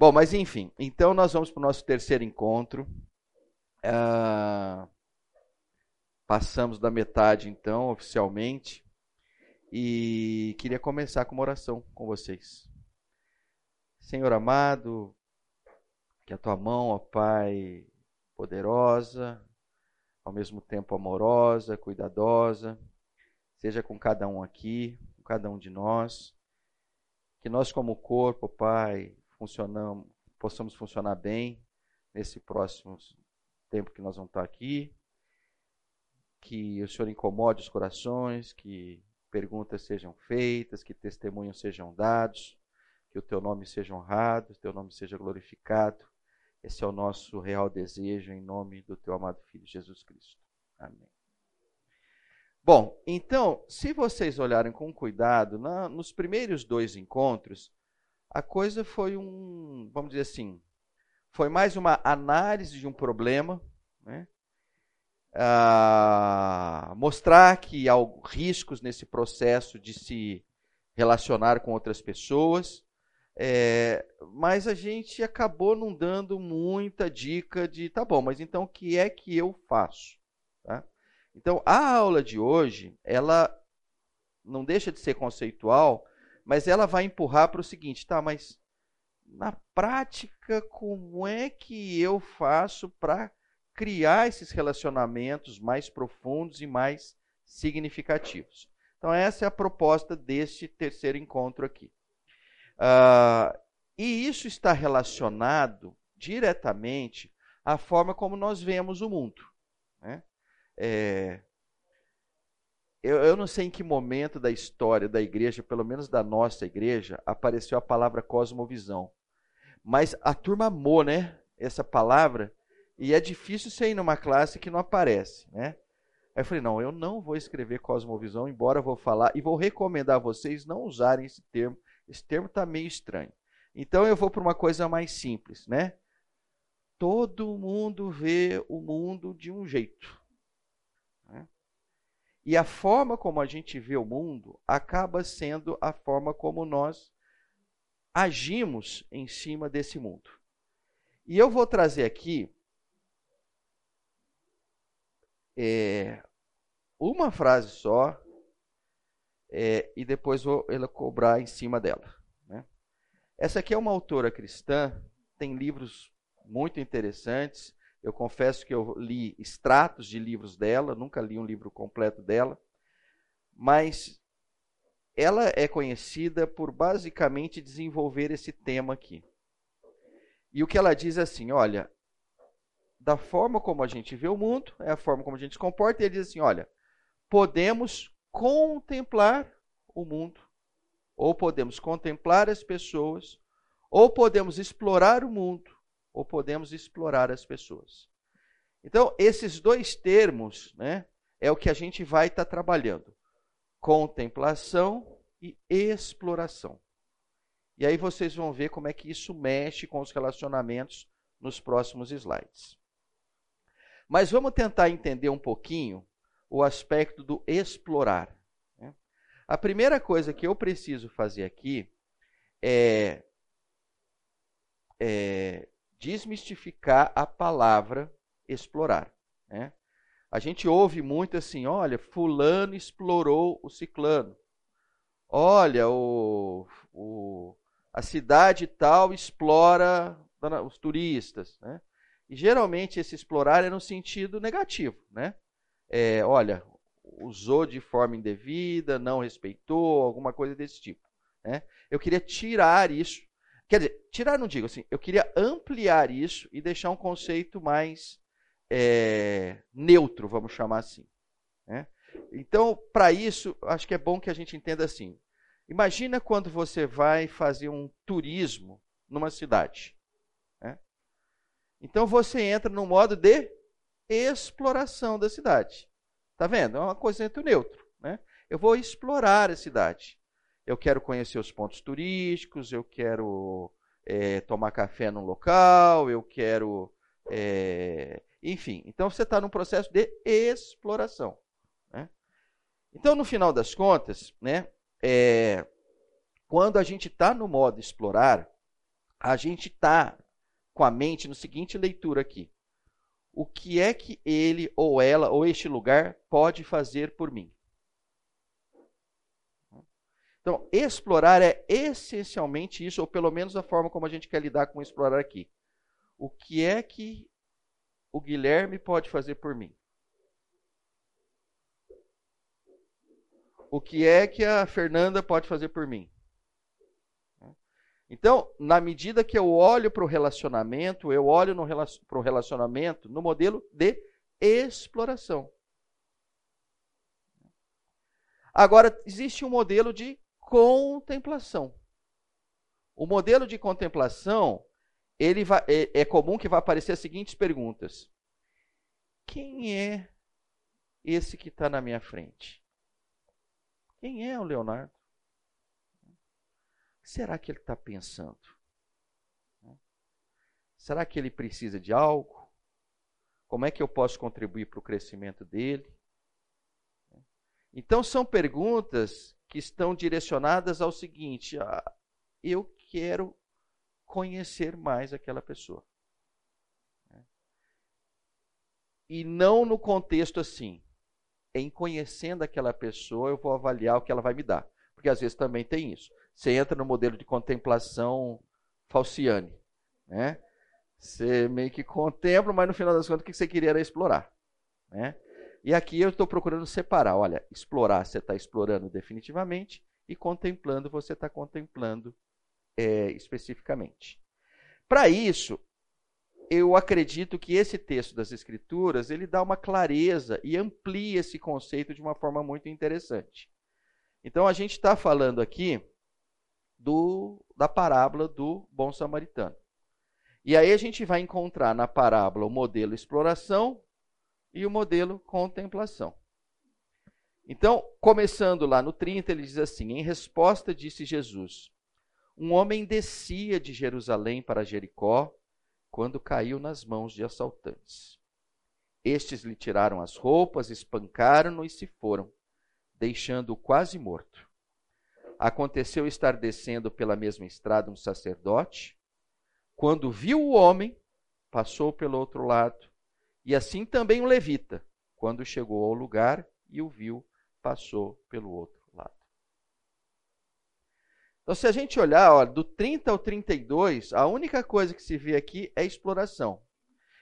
Bom, mas enfim, então nós vamos para o nosso terceiro encontro. Uh, passamos da metade, então, oficialmente. E queria começar com uma oração com vocês. Senhor amado, que a tua mão, ó Pai, poderosa, ao mesmo tempo amorosa, cuidadosa, seja com cada um aqui, com cada um de nós. Que nós, como corpo, Pai, funcionamos, possamos funcionar bem nesse próximo tempo que nós vamos estar aqui. Que o Senhor incomode os corações, que perguntas sejam feitas, que testemunhos sejam dados, que o teu nome seja honrado, o teu nome seja glorificado. Esse é o nosso real desejo em nome do teu amado filho Jesus Cristo. Amém. Bom, então, se vocês olharem com cuidado, na, nos primeiros dois encontros, a coisa foi um, vamos dizer assim, foi mais uma análise de um problema, né? Ah, mostrar que há riscos nesse processo de se relacionar com outras pessoas, é, mas a gente acabou não dando muita dica de, tá bom, mas então o que é que eu faço? Tá? Então, a aula de hoje, ela não deixa de ser conceitual, mas ela vai empurrar para o seguinte, tá, mas na prática, como é que eu faço para criar esses relacionamentos mais profundos e mais significativos? Então, essa é a proposta deste terceiro encontro aqui. Uh, e isso está relacionado diretamente à forma como nós vemos o mundo. Né? É, eu, eu não sei em que momento da história da igreja, pelo menos da nossa igreja, apareceu a palavra cosmovisão. Mas a turma amou, né? Essa palavra. E é difícil você ir numa classe que não aparece, né? Aí eu falei, não, eu não vou escrever cosmovisão, embora eu vou falar, e vou recomendar a vocês não usarem esse termo. Esse termo está meio estranho. Então eu vou para uma coisa mais simples, né? Todo mundo vê o mundo de um jeito. E a forma como a gente vê o mundo acaba sendo a forma como nós agimos em cima desse mundo. E eu vou trazer aqui é, uma frase só é, e depois vou cobrar em cima dela. Né? Essa aqui é uma autora cristã, tem livros muito interessantes. Eu confesso que eu li extratos de livros dela, nunca li um livro completo dela, mas ela é conhecida por basicamente desenvolver esse tema aqui. E o que ela diz é assim: olha, da forma como a gente vê o mundo, é a forma como a gente se comporta, e ele diz assim: olha, podemos contemplar o mundo, ou podemos contemplar as pessoas, ou podemos explorar o mundo, ou podemos explorar as pessoas. Então, esses dois termos né, é o que a gente vai estar tá trabalhando: contemplação e exploração. E aí vocês vão ver como é que isso mexe com os relacionamentos nos próximos slides. Mas vamos tentar entender um pouquinho o aspecto do explorar. Né? A primeira coisa que eu preciso fazer aqui é, é desmistificar a palavra explorar. Né? A gente ouve muito assim: olha, Fulano explorou o ciclano. Olha, o, o, a cidade tal explora os turistas. Né? E geralmente esse explorar é no sentido negativo. Né? É, olha, usou de forma indevida, não respeitou, alguma coisa desse tipo. Né? Eu queria tirar isso Quer dizer, tirar não digo assim, eu queria ampliar isso e deixar um conceito mais é, neutro, vamos chamar assim. Né? Então, para isso, acho que é bom que a gente entenda assim. Imagina quando você vai fazer um turismo numa cidade. Né? Então você entra no modo de exploração da cidade. Tá vendo? É uma coisa entre neutro. Né? Eu vou explorar a cidade eu quero conhecer os pontos turísticos, eu quero é, tomar café num local, eu quero. É, enfim, então você está num processo de exploração. Né? Então, no final das contas, né, é, quando a gente está no modo explorar, a gente está com a mente no seguinte leitura aqui. O que é que ele ou ela ou este lugar pode fazer por mim? Então, explorar é essencialmente isso, ou pelo menos a forma como a gente quer lidar com explorar aqui. O que é que o Guilherme pode fazer por mim? O que é que a Fernanda pode fazer por mim? Então, na medida que eu olho para o relacionamento, eu olho para o relacionamento no modelo de exploração. Agora, existe um modelo de contemplação. O modelo de contemplação, ele vai, é, é comum que vá aparecer as seguintes perguntas: Quem é esse que está na minha frente? Quem é o Leonardo? O que será que ele está pensando? Será que ele precisa de algo? Como é que eu posso contribuir para o crescimento dele? Então, são perguntas que estão direcionadas ao seguinte: ah, eu quero conhecer mais aquela pessoa. E não no contexto assim. Em conhecendo aquela pessoa, eu vou avaliar o que ela vai me dar. Porque às vezes também tem isso. Você entra no modelo de contemplação falciane. Né? Você meio que contempla, mas no final das contas o que você queria era explorar. Né? E aqui eu estou procurando separar. Olha, explorar você está explorando definitivamente e contemplando você está contemplando é, especificamente. Para isso, eu acredito que esse texto das Escrituras ele dá uma clareza e amplia esse conceito de uma forma muito interessante. Então a gente está falando aqui do, da parábola do bom samaritano. E aí a gente vai encontrar na parábola o modelo exploração e o modelo contemplação. Então, começando lá no 30, ele diz assim: Em resposta, disse Jesus: Um homem descia de Jerusalém para Jericó quando caiu nas mãos de assaltantes. Estes lhe tiraram as roupas, espancaram-no e se foram, deixando-o quase morto. Aconteceu estar descendo pela mesma estrada um sacerdote. Quando viu o homem, passou pelo outro lado e assim também o levita, quando chegou ao lugar e o viu, passou pelo outro lado. Então, se a gente olhar do 30 ao 32, a única coisa que se vê aqui é exploração.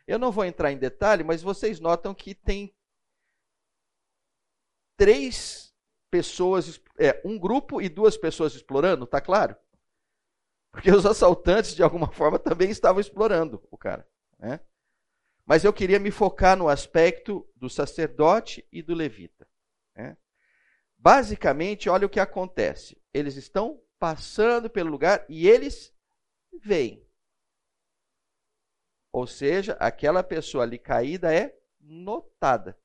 Eu não vou entrar em detalhe, mas vocês notam que tem três pessoas, é, um grupo e duas pessoas explorando, tá claro? Porque os assaltantes, de alguma forma, também estavam explorando o cara. Né? Mas eu queria me focar no aspecto do sacerdote e do levita. Né? Basicamente, olha o que acontece. Eles estão passando pelo lugar e eles veem. Ou seja, aquela pessoa ali caída é notada.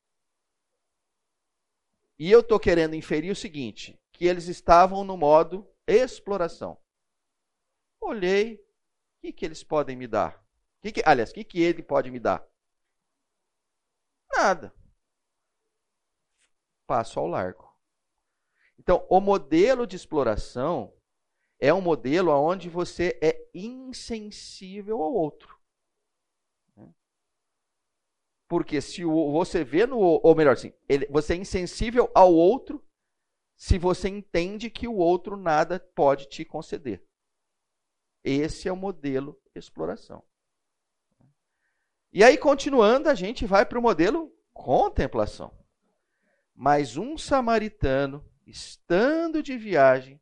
E eu estou querendo inferir o seguinte: que eles estavam no modo exploração. Olhei, o que, que eles podem me dar? Que que, aliás, o que, que ele pode me dar? Nada. Passo ao largo. Então, o modelo de exploração é um modelo onde você é insensível ao outro. Porque se você vê no. Ou melhor assim, você é insensível ao outro se você entende que o outro nada pode te conceder. Esse é o modelo de exploração. E aí, continuando, a gente vai para o modelo contemplação. Mas um samaritano, estando de viagem,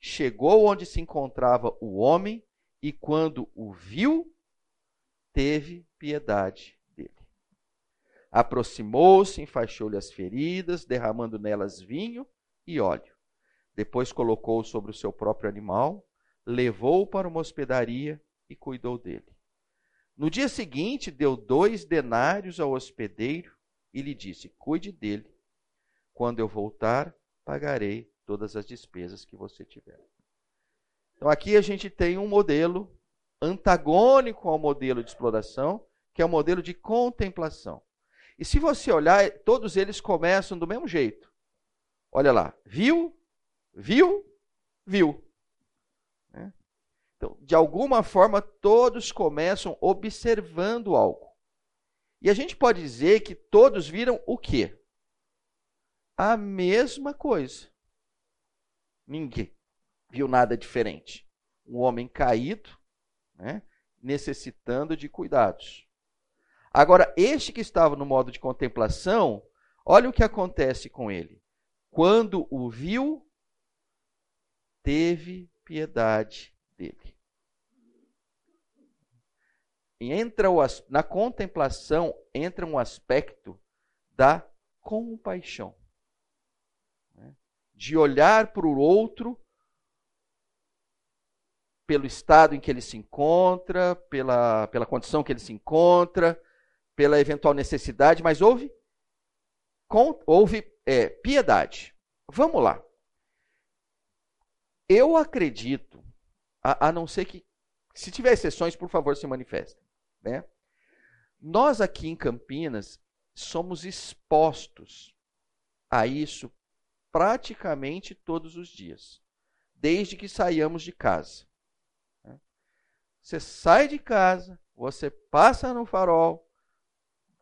chegou onde se encontrava o homem e, quando o viu, teve piedade dele. Aproximou-se, enfaixou-lhe as feridas, derramando nelas vinho e óleo. Depois colocou-o sobre o seu próprio animal, levou-o para uma hospedaria e cuidou dele. No dia seguinte, deu dois denários ao hospedeiro e lhe disse: Cuide dele. Quando eu voltar, pagarei todas as despesas que você tiver. Então, aqui a gente tem um modelo antagônico ao modelo de exploração, que é o modelo de contemplação. E se você olhar, todos eles começam do mesmo jeito. Olha lá, viu, viu, viu. Então, de alguma forma, todos começam observando algo. E a gente pode dizer que todos viram o quê? A mesma coisa. Ninguém viu nada diferente. Um homem caído, né, necessitando de cuidados. Agora, este que estava no modo de contemplação, olha o que acontece com ele. Quando o viu, teve piedade dele. Entra o, na contemplação entra um aspecto da compaixão. Né? De olhar para o outro pelo estado em que ele se encontra, pela, pela condição que ele se encontra, pela eventual necessidade, mas houve, com, houve é, piedade. Vamos lá. Eu acredito, a, a, não ser que, se tiver exceções, por favor, se manifestem. Né? Nós aqui em Campinas somos expostos a isso praticamente todos os dias, desde que saíamos de casa. Você sai de casa, você passa no farol,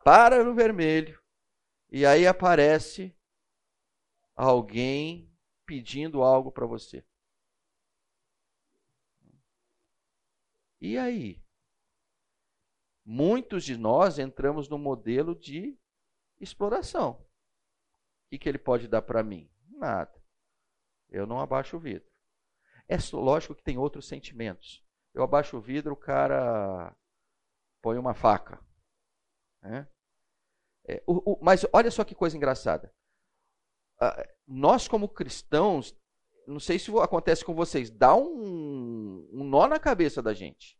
para no vermelho, e aí aparece alguém pedindo algo para você. E aí? Muitos de nós entramos no modelo de exploração. O que, ele pode dar para mim? Nada. Eu não abaixo o vidro. É lógico que tem outros sentimentos eu abaixo o vidro, o cara põe uma faca. Né? É, o, o, mas olha só que coisa engraçada. Uh, nós, como cristãos, não sei se acontece com vocês, dá um, um nó na cabeça da gente.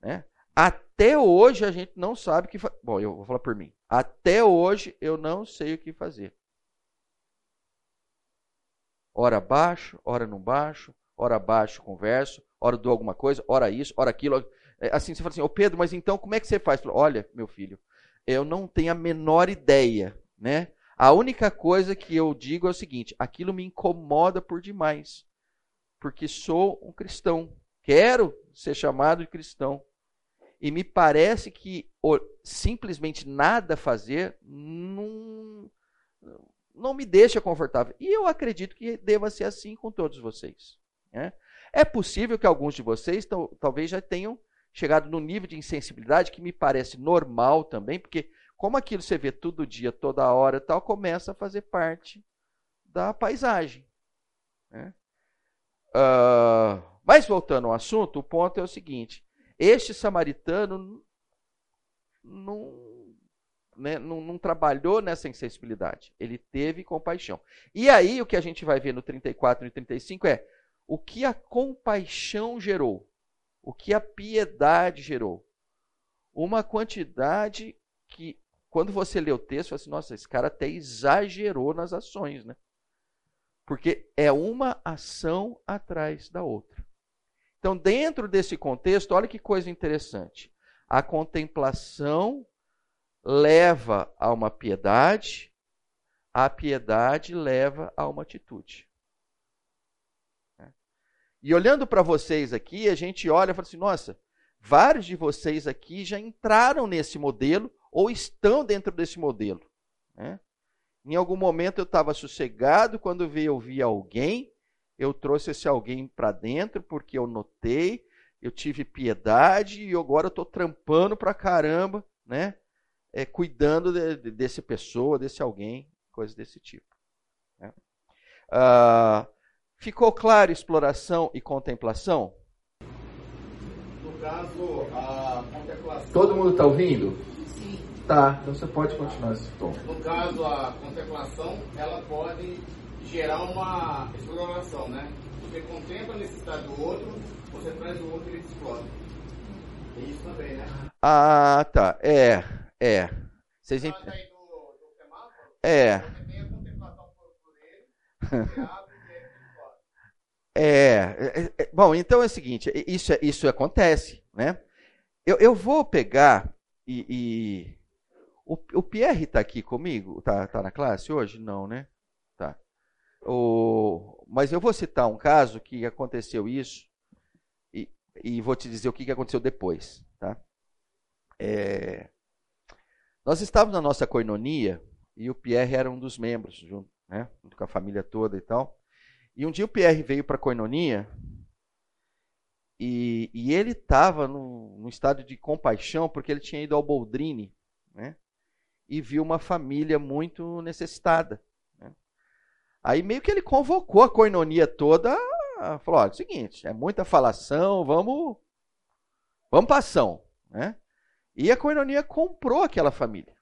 Né? Até hoje a gente não sabe o que fazer. Bom, eu vou falar por mim. Até hoje eu não sei o que fazer. Ora baixo, ora não baixo, ora baixo, converso, ora dou alguma coisa, ora isso, ora aquilo. É, assim, você fala assim, ô Pedro, mas então como é que você faz? Olha, meu filho, eu não tenho a menor ideia, né? A única coisa que eu digo é o seguinte: aquilo me incomoda por demais, porque sou um cristão, quero ser chamado de cristão. E me parece que simplesmente nada fazer não, não me deixa confortável. E eu acredito que deva ser assim com todos vocês. Né? É possível que alguns de vocês talvez já tenham chegado no nível de insensibilidade que me parece normal também, porque como aquilo você vê todo dia, toda hora tal, começa a fazer parte da paisagem. Né? Uh, mas voltando ao assunto, o ponto é o seguinte: este samaritano não, né, não, não, trabalhou nessa insensibilidade, ele teve compaixão. E aí o que a gente vai ver no 34 e 35 é o que a compaixão gerou, o que a piedade gerou. Uma quantidade que, quando você lê o texto, você fala assim, nossa, esse cara até exagerou nas ações, né? Porque é uma ação atrás da outra. Então, dentro desse contexto, olha que coisa interessante. A contemplação leva a uma piedade, a piedade leva a uma atitude. E olhando para vocês aqui, a gente olha e fala assim: nossa, vários de vocês aqui já entraram nesse modelo ou estão dentro desse modelo. Né? Em algum momento eu estava sossegado, quando veio ouvir alguém, eu trouxe esse alguém para dentro porque eu notei, eu tive piedade e agora eu estou trampando para caramba, né? É, cuidando de, de, desse pessoa, desse alguém, coisa desse tipo. Né? Uh, Ficou claro exploração e contemplação? No caso, a contemplação. Todo mundo está ouvindo? Tá, então você pode continuar esse tom. No caso, a contemplação, ela pode gerar uma exploração, né? Você contempla a necessidade do outro, você traz o outro e ele explora. É isso também, né? Ah, tá. É, é. Vocês entendem? É. Você tem a contemplação por ele, É, é, é, bom, então é o seguinte, isso, isso acontece, né? Eu, eu vou pegar e, e o, o, Pierre está aqui comigo, tá, tá na classe hoje? Não, né? Tá. O, mas eu vou citar um caso que aconteceu isso e e vou te dizer o que aconteceu depois. Tá? É... Nós estávamos na nossa coinonia e o Pierre era um dos membros, junto, né? junto com a família toda e tal. E um dia o Pierre veio para a coinonia e, e ele estava num estado de compaixão porque ele tinha ido ao Boldrini né? E viu uma família muito necessitada. Né? Aí meio que ele convocou a coinonia toda, falou: olha, é o seguinte, é muita falação, vamos, vamos para ação. Né? E a coinonia comprou aquela família.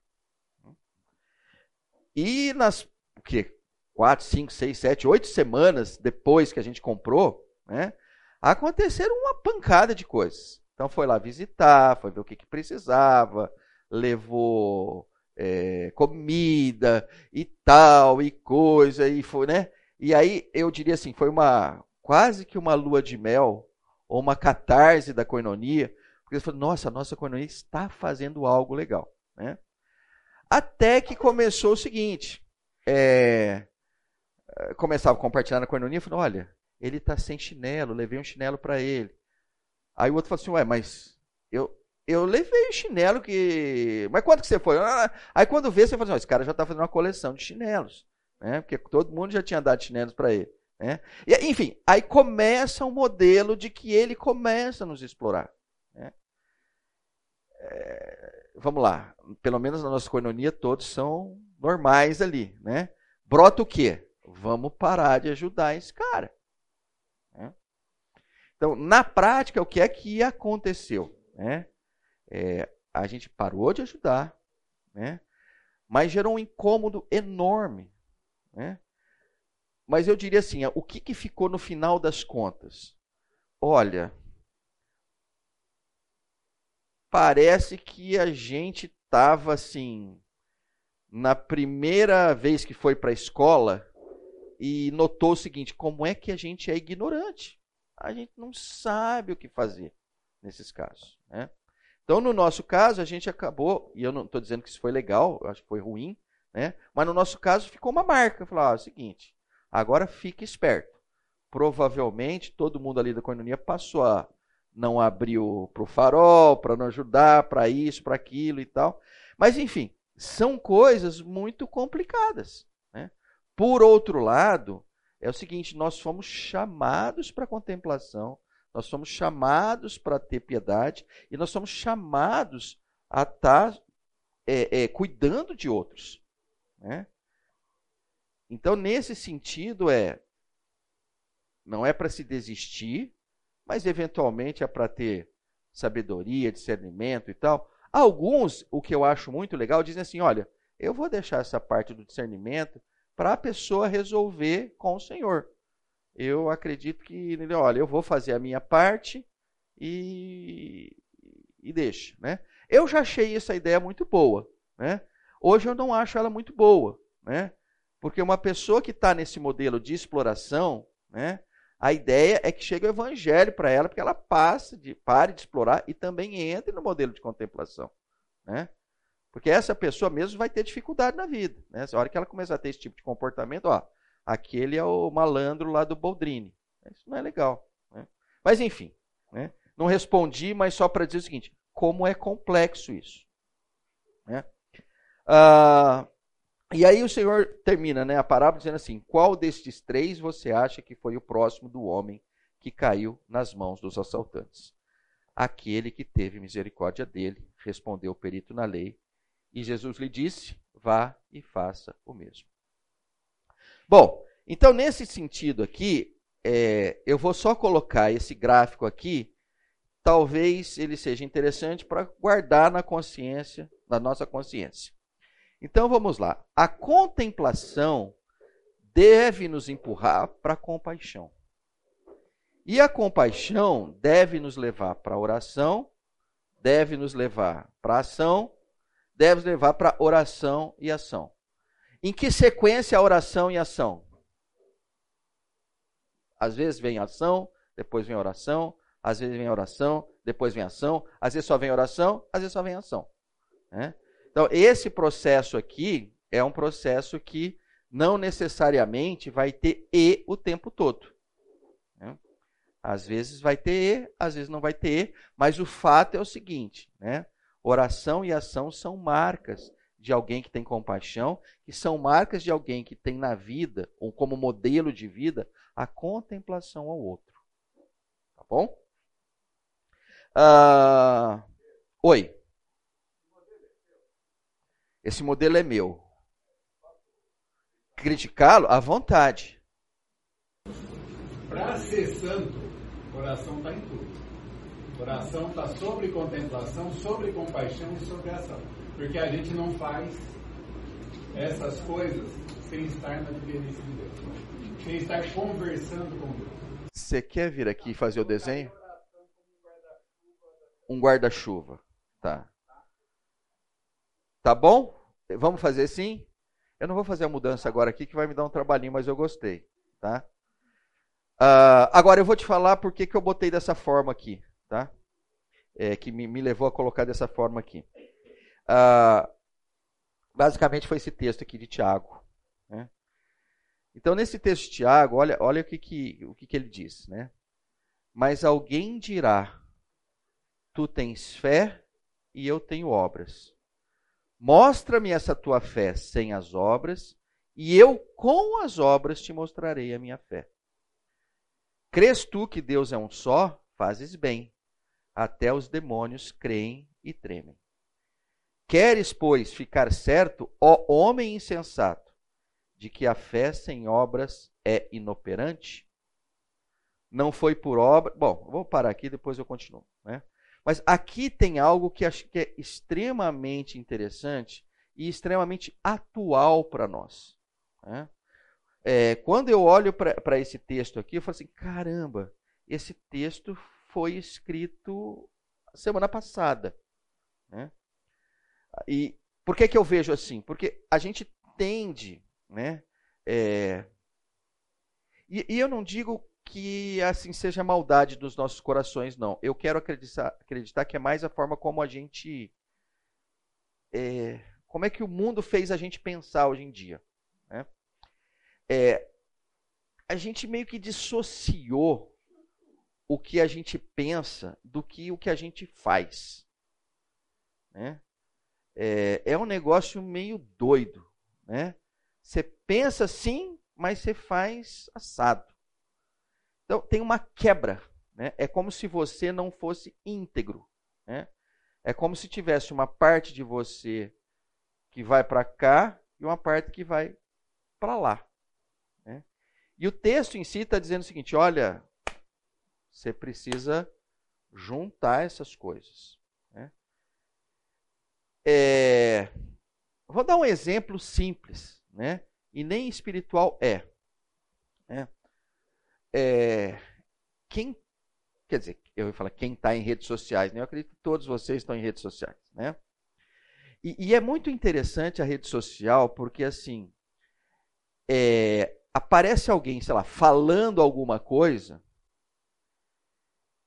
E nas que, quatro, cinco, seis, sete, oito semanas depois que a gente comprou, né, aconteceram uma pancada de coisas. Então foi lá visitar, foi ver o que, que precisava, levou é, comida e tal, e coisa, e foi, né? E aí eu diria assim, foi uma quase que uma lua de mel, ou uma catarse da coinonia, porque eles falaram, nossa, a nossa coinonia está fazendo algo legal. Né? Até que começou o seguinte, é, começava a compartilhar na coinonia, falou, olha, ele está sem chinelo, levei um chinelo para ele. Aí o outro falou assim, ué, mas eu, eu levei o chinelo que. Mas quanto que você foi? Ah, aí quando vê, você fala assim: esse cara já está fazendo uma coleção de chinelos. Né? Porque todo mundo já tinha dado chinelos para ele. Né? E, enfim, aí começa um modelo de que ele começa a nos explorar. Né? É, vamos lá, pelo menos na nossa coinonia todos são normais ali. Né? Brota o quê? Vamos parar de ajudar esse cara. Né? Então, na prática, o que é que aconteceu? Né? É, a gente parou de ajudar, né? mas gerou um incômodo enorme. Né? Mas eu diria assim: o que, que ficou no final das contas? Olha, parece que a gente estava assim, na primeira vez que foi para a escola e notou o seguinte: como é que a gente é ignorante? A gente não sabe o que fazer nesses casos. Né? Então, no nosso caso, a gente acabou, e eu não estou dizendo que isso foi legal, acho que foi ruim, né? mas no nosso caso ficou uma marca. Falar, ah, é o seguinte, Agora fique esperto. Provavelmente todo mundo ali da coinonia passou a não abrir para o farol, para não ajudar, para isso, para aquilo e tal. Mas enfim, são coisas muito complicadas. Né? Por outro lado, é o seguinte: nós fomos chamados para contemplação, nós somos chamados para ter piedade e nós somos chamados a estar é, é, cuidando de outros. Né? Então, nesse sentido, é não é para se desistir, mas eventualmente é para ter sabedoria, discernimento e tal. Alguns, o que eu acho muito legal, dizem assim: olha, eu vou deixar essa parte do discernimento para a pessoa resolver com o Senhor. Eu acredito que, olha, eu vou fazer a minha parte e, e deixa. Né? Eu já achei essa ideia muito boa. Né? Hoje eu não acho ela muito boa. Né? Porque uma pessoa que está nesse modelo de exploração, né, a ideia é que chegue o evangelho para ela, porque ela passe de, pare de explorar e também entre no modelo de contemplação. Né? Porque essa pessoa mesmo vai ter dificuldade na vida. Né? A hora que ela começar a ter esse tipo de comportamento, ó, aquele é o malandro lá do Boldrini. Isso não é legal. Né? Mas enfim, né? não respondi, mas só para dizer o seguinte: como é complexo isso. Né? Ah, e aí o Senhor termina né, a parábola dizendo assim: Qual destes três você acha que foi o próximo do homem que caiu nas mãos dos assaltantes? Aquele que teve misericórdia dele, respondeu o perito na lei. E Jesus lhe disse: Vá e faça o mesmo. Bom, então nesse sentido aqui, é, eu vou só colocar esse gráfico aqui. Talvez ele seja interessante para guardar na consciência, na nossa consciência. Então vamos lá. A contemplação deve nos empurrar para a compaixão. E a compaixão deve nos levar para a oração, deve nos levar para a ação, deve nos levar para oração e ação. Em que sequência a oração e ação? Às vezes vem ação, depois vem oração, às vezes vem oração, depois vem ação, às vezes só vem oração, às vezes só vem ação. Né? Então, esse processo aqui é um processo que não necessariamente vai ter e o tempo todo. Né? Às vezes vai ter E, às vezes não vai ter E, mas o fato é o seguinte, né? Oração e ação são marcas de alguém que tem compaixão, que são marcas de alguém que tem na vida, ou como modelo de vida, a contemplação ao outro. Tá bom? Ah, oi. Esse modelo é meu. Criticá-lo à vontade. Para ser santo, oração está em tudo. Oração está sobre contemplação, sobre compaixão e sobre ação. Porque a gente não faz essas coisas sem estar na dependência de Deus. Sem estar conversando com Deus. Você quer vir aqui fazer o desenho? Um guarda-chuva. Tá. Tá bom? Vamos fazer sim? Eu não vou fazer a mudança agora aqui, que vai me dar um trabalhinho, mas eu gostei. Tá? Uh, agora eu vou te falar por que, eu botei dessa forma aqui, tá? É, que me, me, levou a colocar dessa forma aqui. Uh, basicamente foi esse texto aqui de Tiago. Né? Então, nesse texto de Tiago, olha, olha o, que, que, o que, que ele diz. Né? Mas alguém dirá: Tu tens fé e eu tenho obras. Mostra-me essa tua fé sem as obras, e eu com as obras te mostrarei a minha fé. Crês tu que Deus é um só? Fazes bem. Até os demônios creem e tremem. Queres, pois, ficar certo, ó homem insensato, de que a fé sem obras é inoperante? Não foi por obra. Bom, vou parar aqui, depois eu continuo. Né? Mas aqui tem algo que acho que é extremamente interessante e extremamente atual para nós. Né? É, quando eu olho para esse texto aqui, eu falo assim: caramba, esse texto foi escrito semana passada. Né? E por que, que eu vejo assim? Porque a gente tende, né? É, e, e eu não digo que assim seja maldade dos nossos corações, não. Eu quero acreditar, acreditar que é mais a forma como a gente. É, como é que o mundo fez a gente pensar hoje em dia. Né? é, a gente meio que dissociou o que a gente pensa do que o que a gente faz. Né? É, é um negócio meio doido. Né? Você pensa assim, mas você faz assado. Então tem uma quebra. Né? É como se você não fosse íntegro. Né? É como se tivesse uma parte de você que vai para cá e uma parte que vai para lá. E o texto em si está dizendo o seguinte: olha, você precisa juntar essas coisas. É, vou dar um exemplo simples, né? e nem espiritual é. Né? é quem, quer dizer, eu vou falar quem está em redes sociais, né? eu acredito que todos vocês estão em redes sociais. Né? E, e é muito interessante a rede social, porque assim, é, aparece alguém, sei lá, falando alguma coisa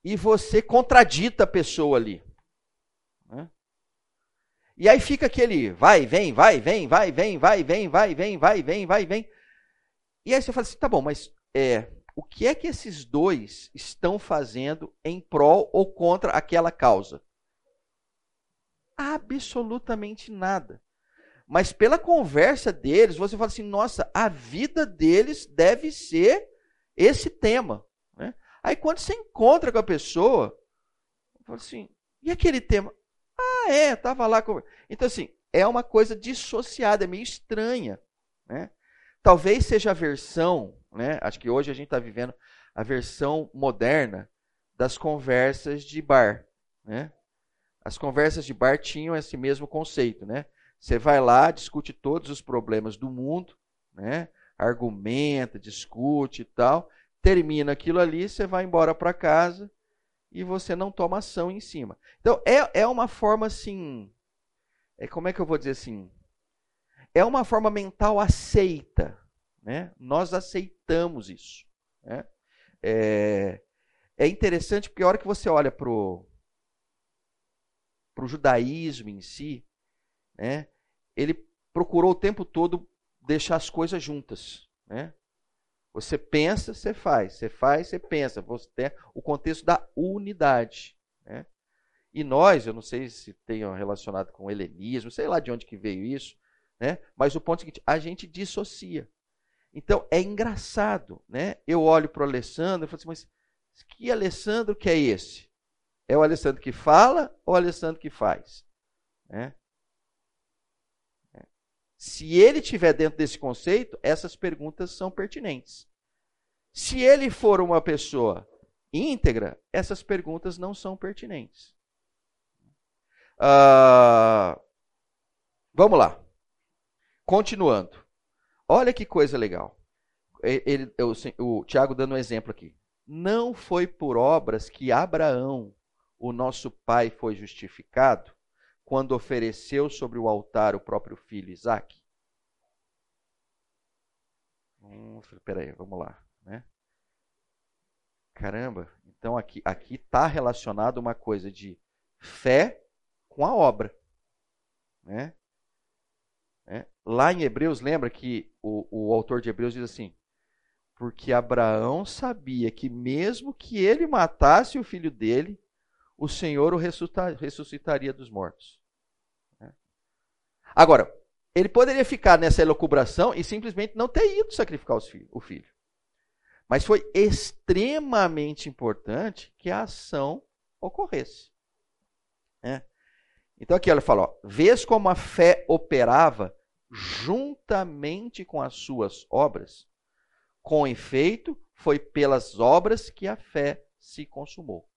e você contradita a pessoa ali. E aí fica aquele vai, vem, vai, vem, vai, vem, vai, vem, vai, vem, vai, vem, vai, vem. E aí você fala assim, tá bom, mas é, o que é que esses dois estão fazendo em prol ou contra aquela causa? Absolutamente nada. Mas pela conversa deles, você fala assim: nossa, a vida deles deve ser esse tema. Né? Aí quando você encontra com a pessoa, fala assim: e aquele tema? Ah, é, estava lá. Com... Então, assim, é uma coisa dissociada, é meio estranha. Né? Talvez seja a versão, né? acho que hoje a gente está vivendo a versão moderna das conversas de bar. Né? As conversas de bar tinham esse mesmo conceito, né? Você vai lá, discute todos os problemas do mundo, né? argumenta, discute e tal. Termina aquilo ali, você vai embora para casa e você não toma ação em cima. Então, é, é uma forma assim. É, como é que eu vou dizer assim? É uma forma mental aceita. Né? Nós aceitamos isso. Né? É, é interessante porque a hora que você olha para o judaísmo em si, né? ele procurou o tempo todo deixar as coisas juntas. Né? Você pensa, você faz. Você faz, você pensa. Você tem o contexto da unidade. Né? E nós, eu não sei se tenham relacionado com o helenismo, sei lá de onde que veio isso, né? mas o ponto é o seguinte, a gente dissocia. Então, é engraçado. Né? Eu olho para o Alessandro e falo assim, mas que Alessandro que é esse? É o Alessandro que fala ou o Alessandro que faz? Né? Se ele estiver dentro desse conceito, essas perguntas são pertinentes. Se ele for uma pessoa íntegra, essas perguntas não são pertinentes. Uh, vamos lá. Continuando. Olha que coisa legal. Ele, o, o Tiago dando um exemplo aqui. Não foi por obras que Abraão, o nosso pai, foi justificado quando ofereceu sobre o altar o próprio filho Isaac? Hum, peraí, vamos lá. Né? Caramba, então aqui aqui está relacionado uma coisa de fé com a obra. Né? É. Lá em Hebreus, lembra que o, o autor de Hebreus diz assim: Porque Abraão sabia que, mesmo que ele matasse o filho dele, o Senhor o ressuscitaria dos mortos. É. Agora, ele poderia ficar nessa elucubração e simplesmente não ter ido sacrificar o filho. Mas foi extremamente importante que a ação ocorresse. É. Então aqui ela fala, vês como a fé operava juntamente com as suas obras? Com efeito, foi pelas obras que a fé se consumou.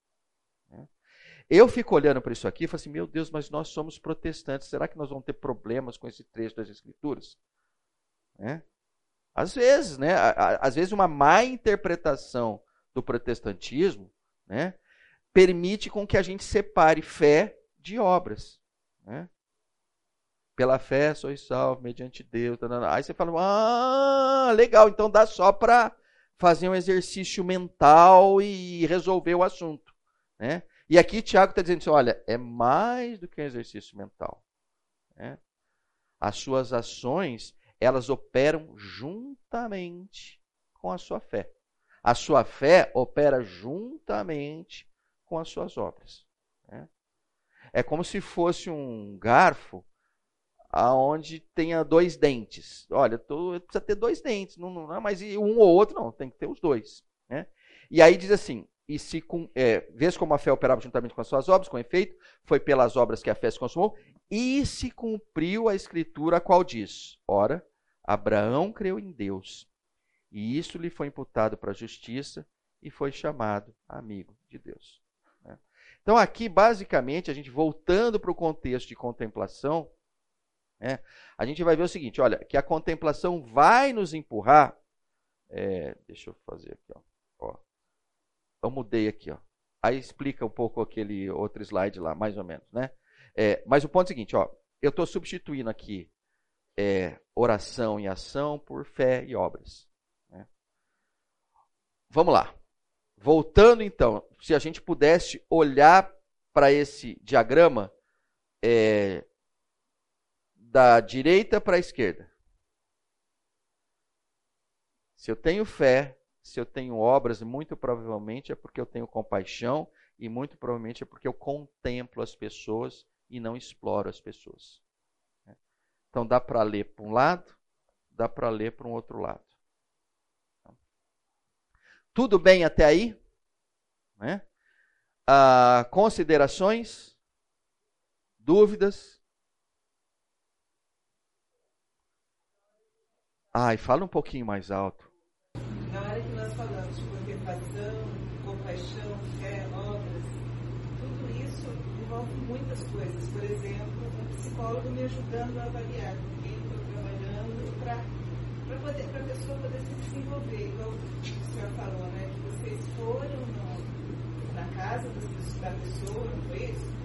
Eu fico olhando para isso aqui e falo assim, meu Deus, mas nós somos protestantes, será que nós vamos ter problemas com esse trecho das Escrituras? É? Às vezes, né? Às vezes uma má interpretação do protestantismo né, permite com que a gente separe fé de obras. Né? Pela fé sois salvo mediante Deus. Aí você fala, ah, legal, então dá só para fazer um exercício mental e resolver o assunto. Né? E aqui Tiago está dizendo assim: olha, é mais do que um exercício mental. Né? As suas ações, elas operam juntamente com a sua fé. A sua fé opera juntamente com as suas obras. Né? É como se fosse um garfo aonde tenha dois dentes. Olha, precisa ter dois dentes, não, não é mais um ou outro, não, tem que ter os dois. Né? E aí diz assim: e se é, vês como a fé operava juntamente com as suas obras, com efeito, foi pelas obras que a fé se consumou, e se cumpriu a escritura a qual diz: Ora, Abraão creu em Deus, e isso lhe foi imputado para a justiça, e foi chamado amigo de Deus. Né? Então, aqui, basicamente, a gente voltando para o contexto de contemplação, né, a gente vai ver o seguinte: olha, que a contemplação vai nos empurrar. É, deixa eu fazer aqui, ó. Eu mudei aqui, ó. Aí explica um pouco aquele outro slide lá, mais ou menos, né? É, mas o ponto é o seguinte, ó. Eu estou substituindo aqui é, oração e ação por fé e obras. Né? Vamos lá. Voltando então, se a gente pudesse olhar para esse diagrama é, da direita para a esquerda. Se eu tenho fé, se eu tenho obras, muito provavelmente é porque eu tenho compaixão e muito provavelmente é porque eu contemplo as pessoas e não exploro as pessoas. Né? Então dá para ler para um lado, dá para ler para um outro lado. Tudo bem até aí? Né? Ah, considerações? Dúvidas? Ai, fala um pouquinho mais alto contemplação, compaixão, fé, obras, tudo isso muitas coisas. Por exemplo, um psicólogo me ajudando a avaliar com quem estou trabalhando para poder para a pessoa poder se desenvolver, igual o senhor falou, né? Que vocês foram no, na casa da pessoa, não foi isso?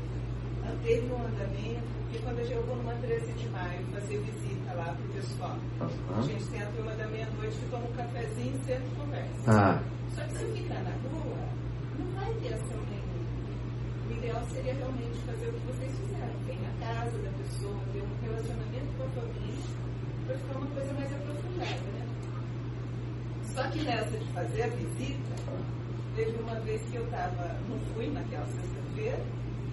Teve um andamento, porque quando eu vou numa 13 de maio fazer visita lá pro pessoal, a gente tem a turma da meia-noite que toma um cafezinho e sempre conversa. Ah. Só que se ficar na rua, não vai ter ação nenhuma. O ideal seria realmente fazer o que vocês fizeram. Vem na casa da pessoa, ter um relacionamento com a família, para ficar uma coisa mais aprofundada, né? Só que nessa de fazer a visita, teve uma vez que eu estava, não fui naquela sexta-feira,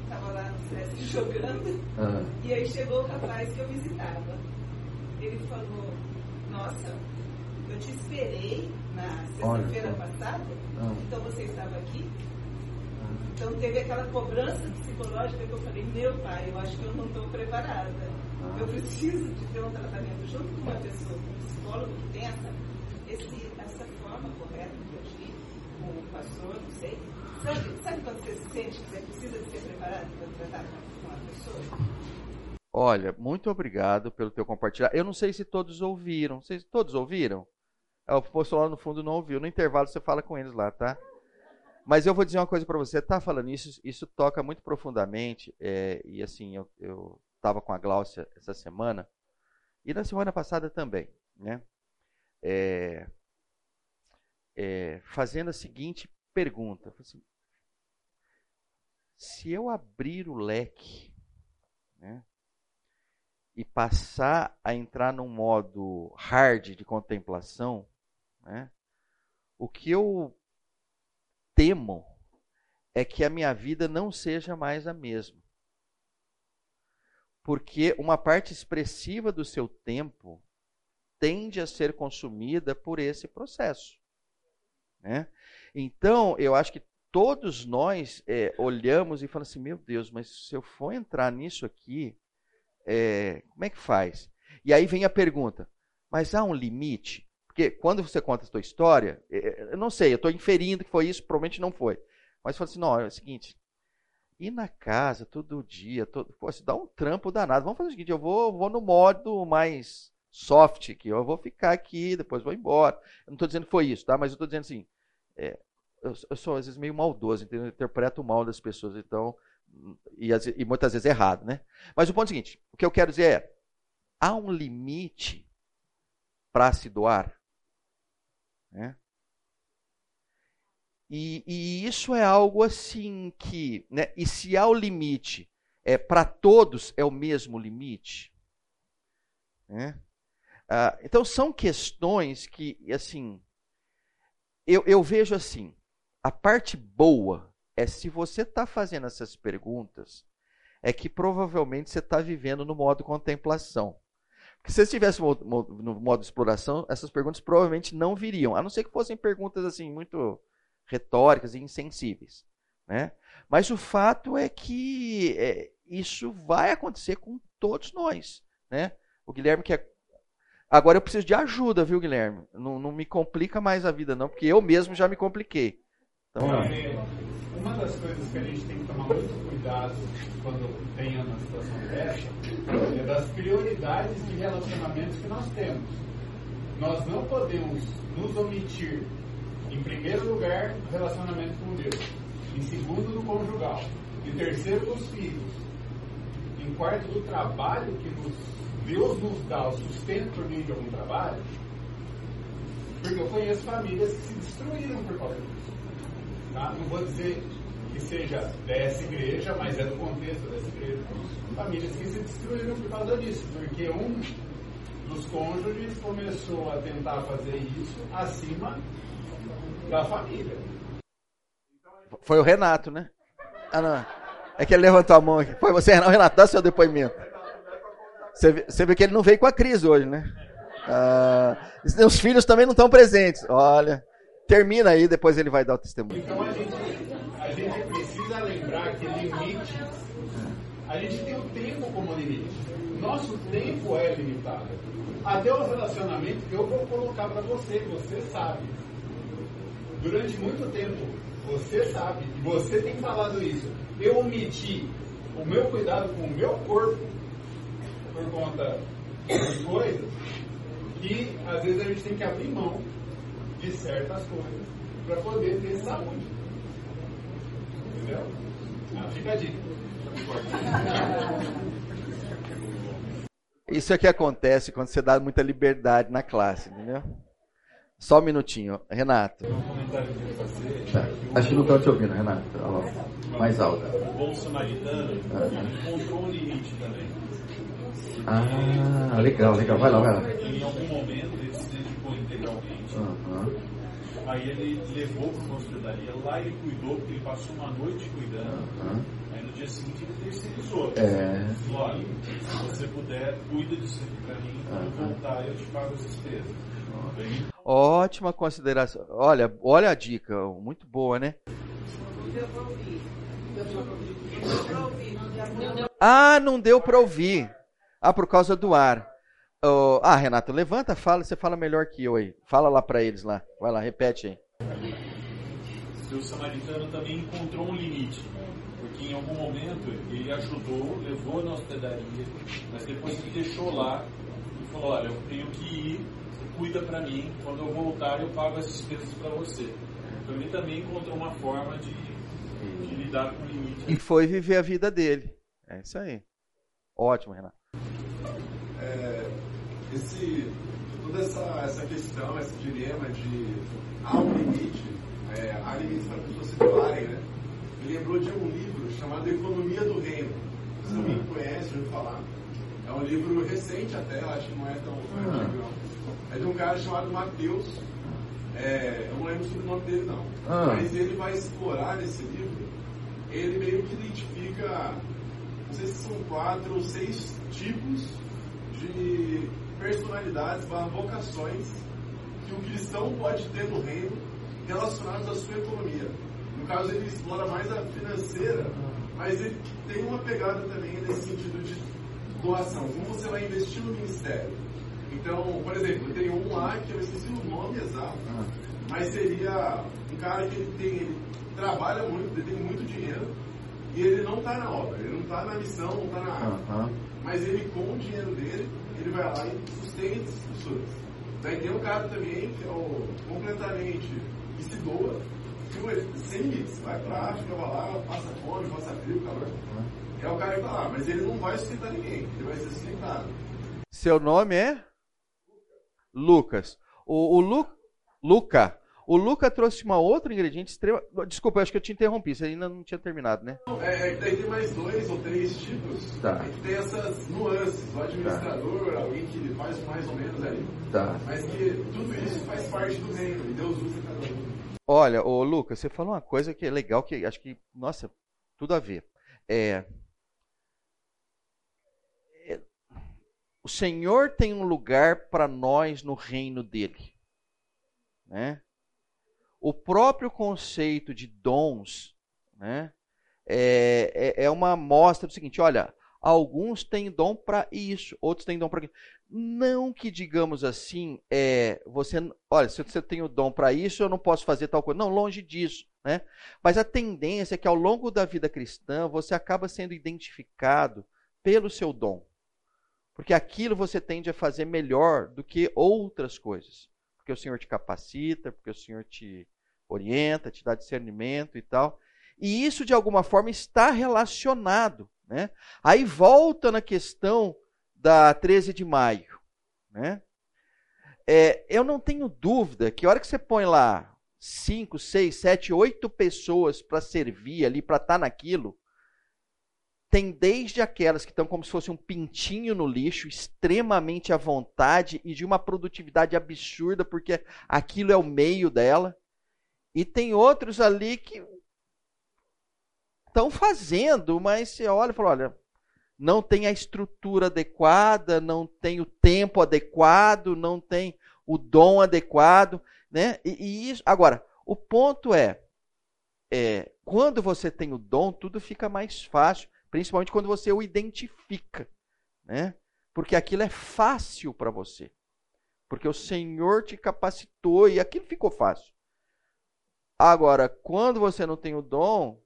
estava lá no SESC jogando, Ah. e aí chegou o rapaz que eu visitava. Ele falou, nossa, eu te esperei na sexta-feira passada, Ah. então você estava aqui? Então teve aquela cobrança psicológica que eu falei, meu pai, eu acho que eu não estou preparada. Eu preciso de ter um tratamento junto com uma pessoa, com um psicólogo que tem essa, esse, essa forma correta de agir, com o pastor, não sei. Sabe, sabe quando você se sente que você precisa de ser preparado para tratar com uma pessoa? Olha, muito obrigado pelo teu compartilhar. Eu não sei se todos ouviram. Vocês todos ouviram? É, O pessoal lá no fundo não ouviu. No intervalo você fala com eles lá, tá? Mas eu vou dizer uma coisa para você. Tá falando isso, isso toca muito profundamente. é, e assim, eu, eu tava com a Gláucia essa semana e na semana passada também, né? É, é, fazendo a seguinte pergunta: assim, se eu abrir o leque, né? e passar a entrar num modo hard de contemplação, né, o que eu temo é que a minha vida não seja mais a mesma. Porque uma parte expressiva do seu tempo tende a ser consumida por esse processo. Né? Então, eu acho que todos nós é, olhamos e falamos assim: meu Deus, mas se eu for entrar nisso aqui, é, como é que faz? E aí vem a pergunta: mas há um limite? Porque quando você conta a sua história, é, eu não sei, eu estou inferindo que foi isso, provavelmente não foi. Mas fala assim: não, é o seguinte. Ir na casa todo dia, todo, pô, isso dá um trampo danado. Vamos fazer o seguinte: eu vou, vou no modo mais soft, que eu vou ficar aqui, depois vou embora. Eu não estou dizendo que foi isso, tá? Mas eu estou dizendo assim: é, eu, eu sou às vezes meio maldoso, entendeu? Eu interpreto mal das pessoas, então e, e muitas vezes errado, né? Mas o ponto é o seguinte: o que eu quero dizer é, há um limite para se doar, né? E, e isso é algo assim que, né? E se há o limite, é para todos é o mesmo limite, né? Ah, então são questões que, assim, eu, eu vejo assim, a parte boa é se você está fazendo essas perguntas, é que provavelmente você está vivendo no modo contemplação. Se você estivesse no modo, exploração, essas perguntas provavelmente não viriam, a não ser que fossem perguntas assim muito retóricas e insensíveis. Né? Mas o fato é que é, isso vai acontecer com todos nós. Né? O Guilherme quer. Agora eu preciso de ajuda, viu, Guilherme? Não, não me complica mais a vida, não, porque eu mesmo já me compliquei. Então, uma das coisas que a gente tem que tomar muito cuidado quando tem uma situação dessa é das prioridades de relacionamentos que nós temos. Nós não podemos nos omitir, em primeiro lugar, do relacionamento com Deus, em segundo, do conjugal, em terceiro, dos filhos, em quarto, do trabalho que nos, Deus nos dá, o sustento por meio de algum trabalho. Porque eu conheço famílias que se destruíram por causa disso. Tá? Não vou dizer que seja dessa igreja, mas é do contexto dessa igreja. Famílias que se destruíram por causa disso, porque um dos cônjuges começou a tentar fazer isso acima da família. Foi o Renato, né? Ah, não. É que ele levantou a mão aqui. Foi você, Renato? Renato, dá seu depoimento. Você você vê que ele não veio com a crise hoje, né? Ah, os filhos também não estão presentes. Olha, termina aí, depois ele vai dar o testemunho. Então a gente, a gente precisa lembrar que limite, a gente tem o tempo como limite. Nosso tempo é limitado. Até os relacionamentos que eu vou colocar para você, você sabe. Durante muito tempo, você sabe, e você tem falado isso. Eu omiti o meu cuidado com o meu corpo por conta das coisas que às vezes a gente tem que abrir mão de certas coisas para poder ter saúde. Entendeu? Ah, fica a dica. Isso é que acontece quando você dá muita liberdade na classe, entendeu? Só um minutinho. Renato. Um comentário que eu queria fazer. Tá. Acho que não estão te ouvindo, Renato. Mais alto. O bom samaritano ele encontrou um limite também. Ah, legal, legal. Vai lá, vai lá. Em algum momento ele se dedicou integralmente. Uhum. Aí ele levou para uma hospedaria, lá ele cuidou, porque ele passou uma noite cuidando. Uhum. Aí no dia seguinte ele terceirizou. É. Falou, olha, se você puder, cuida disso aqui para mim, quando eu voltar eu te pago as despesas. Bem, Ótima consideração. Olha, olha a dica, muito boa, né? Deu ouvir. Deu pra ouvir. Deu pra ouvir. Ah, não deu para ouvir. Ah, por causa do ar. Oh, ah, Renato, levanta, fala, você fala melhor que eu aí. Fala lá para eles lá. Vai lá, repete aí. seu samaritano também encontrou um limite. Porque em algum momento ele ajudou, levou na hospedaria, mas depois ele deixou lá e falou, olha, eu tenho que ir, você cuida para mim, quando eu voltar eu pago as despesas para você. Então ele também encontrou uma forma de, de lidar com o limite. E foi viver a vida dele. É isso aí. Ótimo, Renato. Esse, toda essa, essa questão, esse dilema de há um limite, é, há limites para as pessoas se doarem, né? Me lembrou de um livro chamado Economia do Reino. Se alguém conhece, já ouviu falar. É um livro recente até, eu acho que não é tão Ah. antigo não. É de um cara chamado Mateus. É, eu não lembro sobre o nome dele não. Ah. Mas ele vai explorar nesse livro, ele meio que identifica, não sei se são quatro ou seis tipos de personalidades, barra vocações que o cristão pode ter no reino relacionados à sua economia. No caso, ele explora mais a financeira, mas ele tem uma pegada também nesse sentido de doação. Como você vai investir no ministério? Então, por exemplo, tem um lá que eu esqueci o nome exato, mas seria um cara que ele tem, ele trabalha muito, ele tem muito dinheiro e ele não está na obra, ele não está na missão, não está na Aham. mas ele com o dinheiro dele, ele vai lá e sustenta as pessoas. Daí tem um cara também que é o completamente que se doa, que sem limites, vai pra África, vai lá, passa fome, passa frio, calor. É o cara que tá lá, mas ele não vai sustentar ninguém, ele vai ser sustentado. Seu nome é? Lucas. O, o Lu, Luca. O Luca trouxe uma outra ingrediente extrema. Desculpa, eu acho que eu te interrompi. Você ainda não tinha terminado, né? É, é daí tem mais dois ou três tipos Tá. é tem essas nuances. O administrador, alguém que faz mais ou menos ali. Tá. Mas que tudo isso faz parte do reino e Deus usa cada um. Olha, ô Lucas, você falou uma coisa que é legal, que acho que, nossa, tudo a ver. É, é, o Senhor tem um lugar para nós no reino dele. Né? O próprio conceito de dons né, é, é, é uma amostra do seguinte: olha, alguns têm dom para isso, outros têm dom para aquilo. Não que digamos assim, é, você, olha, se você tem o dom para isso, eu não posso fazer tal coisa. Não, longe disso, né? Mas a tendência é que ao longo da vida cristã você acaba sendo identificado pelo seu dom. Porque aquilo você tende a fazer melhor do que outras coisas. Porque o Senhor te capacita, porque o Senhor te orienta, te dá discernimento e tal. E isso de alguma forma está relacionado, né? Aí volta na questão da 13 de maio. Né? É, eu não tenho dúvida que a hora que você põe lá 5, 6, 7, 8 pessoas para servir ali, para estar naquilo, tem desde aquelas que estão como se fosse um pintinho no lixo, extremamente à vontade e de uma produtividade absurda, porque aquilo é o meio dela, e tem outros ali que estão fazendo, mas você olha e fala: olha, não tem a estrutura adequada, não tem o tempo adequado, não tem o dom adequado, né? E, e isso, agora, o ponto é, é, quando você tem o dom, tudo fica mais fácil, principalmente quando você o identifica, né? Porque aquilo é fácil para você. Porque o Senhor te capacitou e aquilo ficou fácil. Agora, quando você não tem o dom,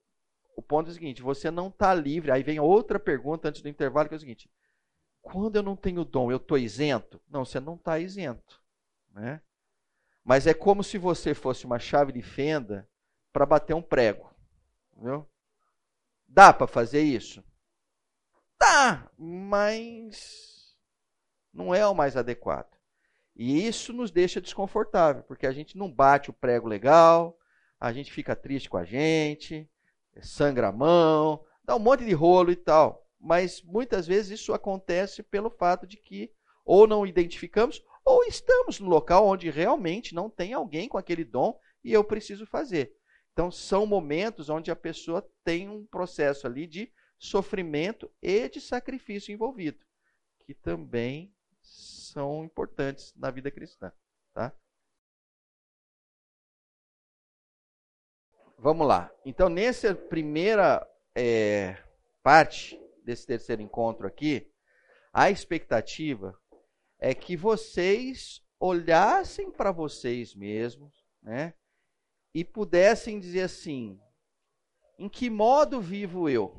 o ponto é o seguinte: você não está livre. Aí vem outra pergunta antes do intervalo, que é o seguinte: quando eu não tenho dom, eu estou isento? Não, você não está isento. Né? Mas é como se você fosse uma chave de fenda para bater um prego. Viu? Dá para fazer isso? Dá, mas não é o mais adequado. E isso nos deixa desconfortável, porque a gente não bate o prego legal, a gente fica triste com a gente, sangra a mão, dá um monte de rolo e tal. Mas muitas vezes isso acontece pelo fato de que ou não identificamos ou estamos no local onde realmente não tem alguém com aquele dom e eu preciso fazer. Então, são momentos onde a pessoa tem um processo ali de sofrimento e de sacrifício envolvido, que também são importantes na vida cristã. Tá? Vamos lá. Então, nessa primeira é, parte desse terceiro encontro aqui, a expectativa é que vocês olhassem para vocês mesmos, né? E pudessem dizer assim: em que modo vivo eu?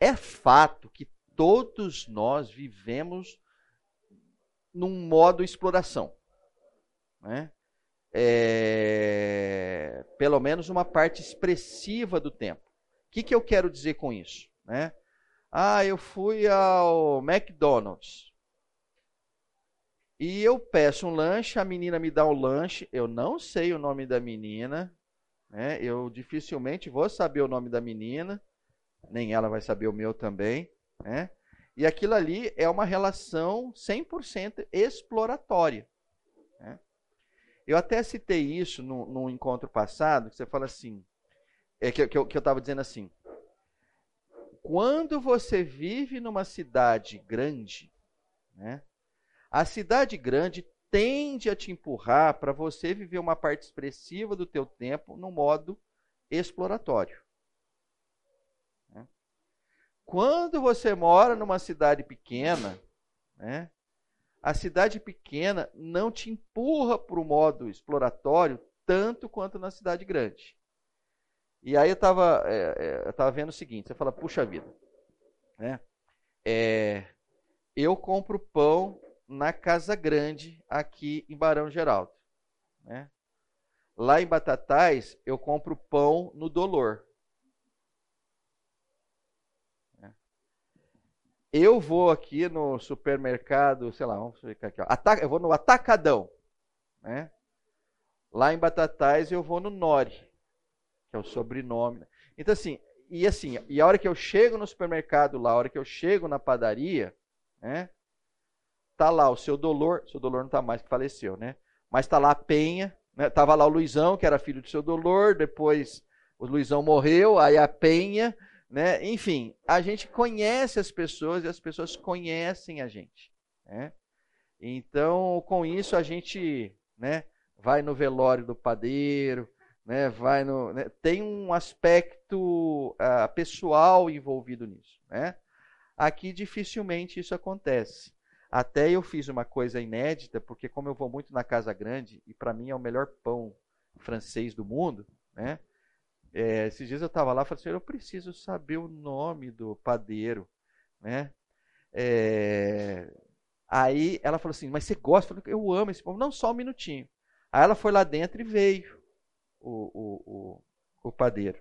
É fato que todos nós vivemos num modo exploração, né? É, pelo menos uma parte expressiva do tempo. O que, que eu quero dizer com isso? Né? Ah, eu fui ao McDonald's e eu peço um lanche, a menina me dá o lanche, eu não sei o nome da menina, né? eu dificilmente vou saber o nome da menina, nem ela vai saber o meu também. Né? E aquilo ali é uma relação 100% exploratória. Né? Eu até citei isso no, no encontro passado, que você fala assim, é que, que eu estava dizendo assim, quando você vive numa cidade grande, né, a cidade grande tende a te empurrar para você viver uma parte expressiva do teu tempo no modo exploratório. Né? Quando você mora numa cidade pequena, né, a cidade pequena não te empurra para o modo exploratório tanto quanto na cidade grande. E aí eu estava é, é, vendo o seguinte, você fala, puxa vida, né? É, eu compro pão na Casa Grande, aqui em Barão Geraldo. Né? Lá em Batatais, eu compro pão no Dolor. É. Eu vou aqui no supermercado, sei lá, vamos ficar aqui, ó, eu vou no Atacadão. Né? Lá em Batatais, eu vou no Nori, que é o sobrenome. Então, assim, e assim, e a hora que eu chego no supermercado lá, a hora que eu chego na padaria, né? Tá lá o seu Dolor, seu Dolor não está mais que faleceu, né? Mas tá lá a Penha, né? Tava lá o Luizão, que era filho do seu Dolor, depois o Luizão morreu, aí a Penha, né? Enfim, a gente conhece as pessoas e as pessoas conhecem a gente, né? Então, com isso a gente, né, vai no velório do padeiro, né, vai no, né, tem um aspecto uh, pessoal envolvido nisso, né? Aqui dificilmente isso acontece. Até eu fiz uma coisa inédita, porque como eu vou muito na Casa Grande, e para mim é o melhor pão francês do mundo, né? É, esses dias eu estava lá e falei assim, eu preciso saber o nome do padeiro, né? É, aí ela falou assim, mas você gosta? Eu, falei, eu amo esse pão. Não, só um minutinho. Aí ela foi lá dentro e veio o, o, o, o padeiro.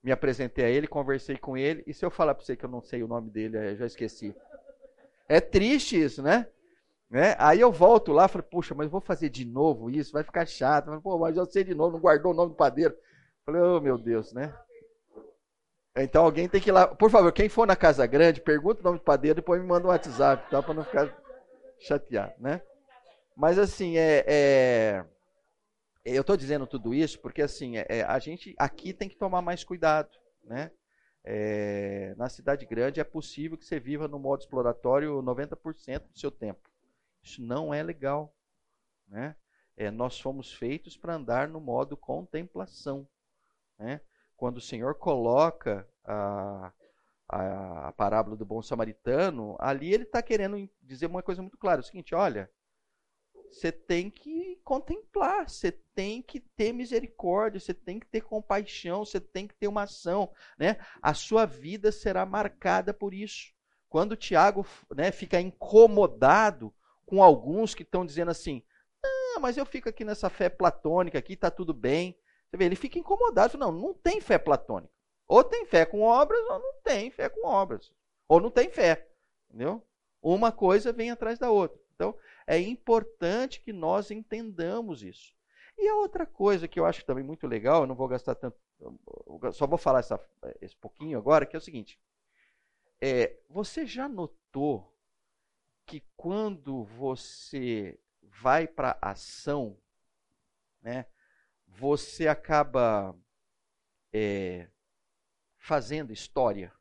Me apresentei a ele, conversei com ele, e se eu falar para você que eu não sei o nome dele, eu já esqueci. É triste isso, né? né? Aí eu volto lá e falo, puxa, mas vou fazer de novo isso, vai ficar chato. Pô, mas eu sei de novo, não guardou o nome do padeiro. Falei, oh meu Deus, né? Então alguém tem que ir lá. Por favor, quem for na Casa Grande, pergunta o nome do padeiro, depois me manda um WhatsApp, tá? Para não ficar chateado, né? Mas assim, é, é... eu estou dizendo tudo isso porque assim, é, é, a gente aqui tem que tomar mais cuidado, né? É, na cidade grande é possível que você viva no modo exploratório 90% do seu tempo. Isso não é legal. Né? É, nós fomos feitos para andar no modo contemplação. Né? Quando o Senhor coloca a, a, a parábola do bom samaritano, ali ele está querendo dizer uma coisa muito clara: é o seguinte, olha, você tem que contemplar, você tem que ter misericórdia, você tem que ter compaixão, você tem que ter uma ação, né? A sua vida será marcada por isso. Quando Tiago né, fica incomodado com alguns que estão dizendo assim, ah, mas eu fico aqui nessa fé platônica aqui, está tudo bem. Você vê, ele fica incomodado, não, não tem fé platônica. Ou tem fé com obras, ou não tem fé com obras. Ou não tem fé, entendeu? Uma coisa vem atrás da outra. Então, é importante que nós entendamos isso. E a outra coisa que eu acho também muito legal, eu não vou gastar tanto, só vou falar essa, esse pouquinho agora, que é o seguinte: é, você já notou que quando você vai para ação, né, você acaba é, fazendo história.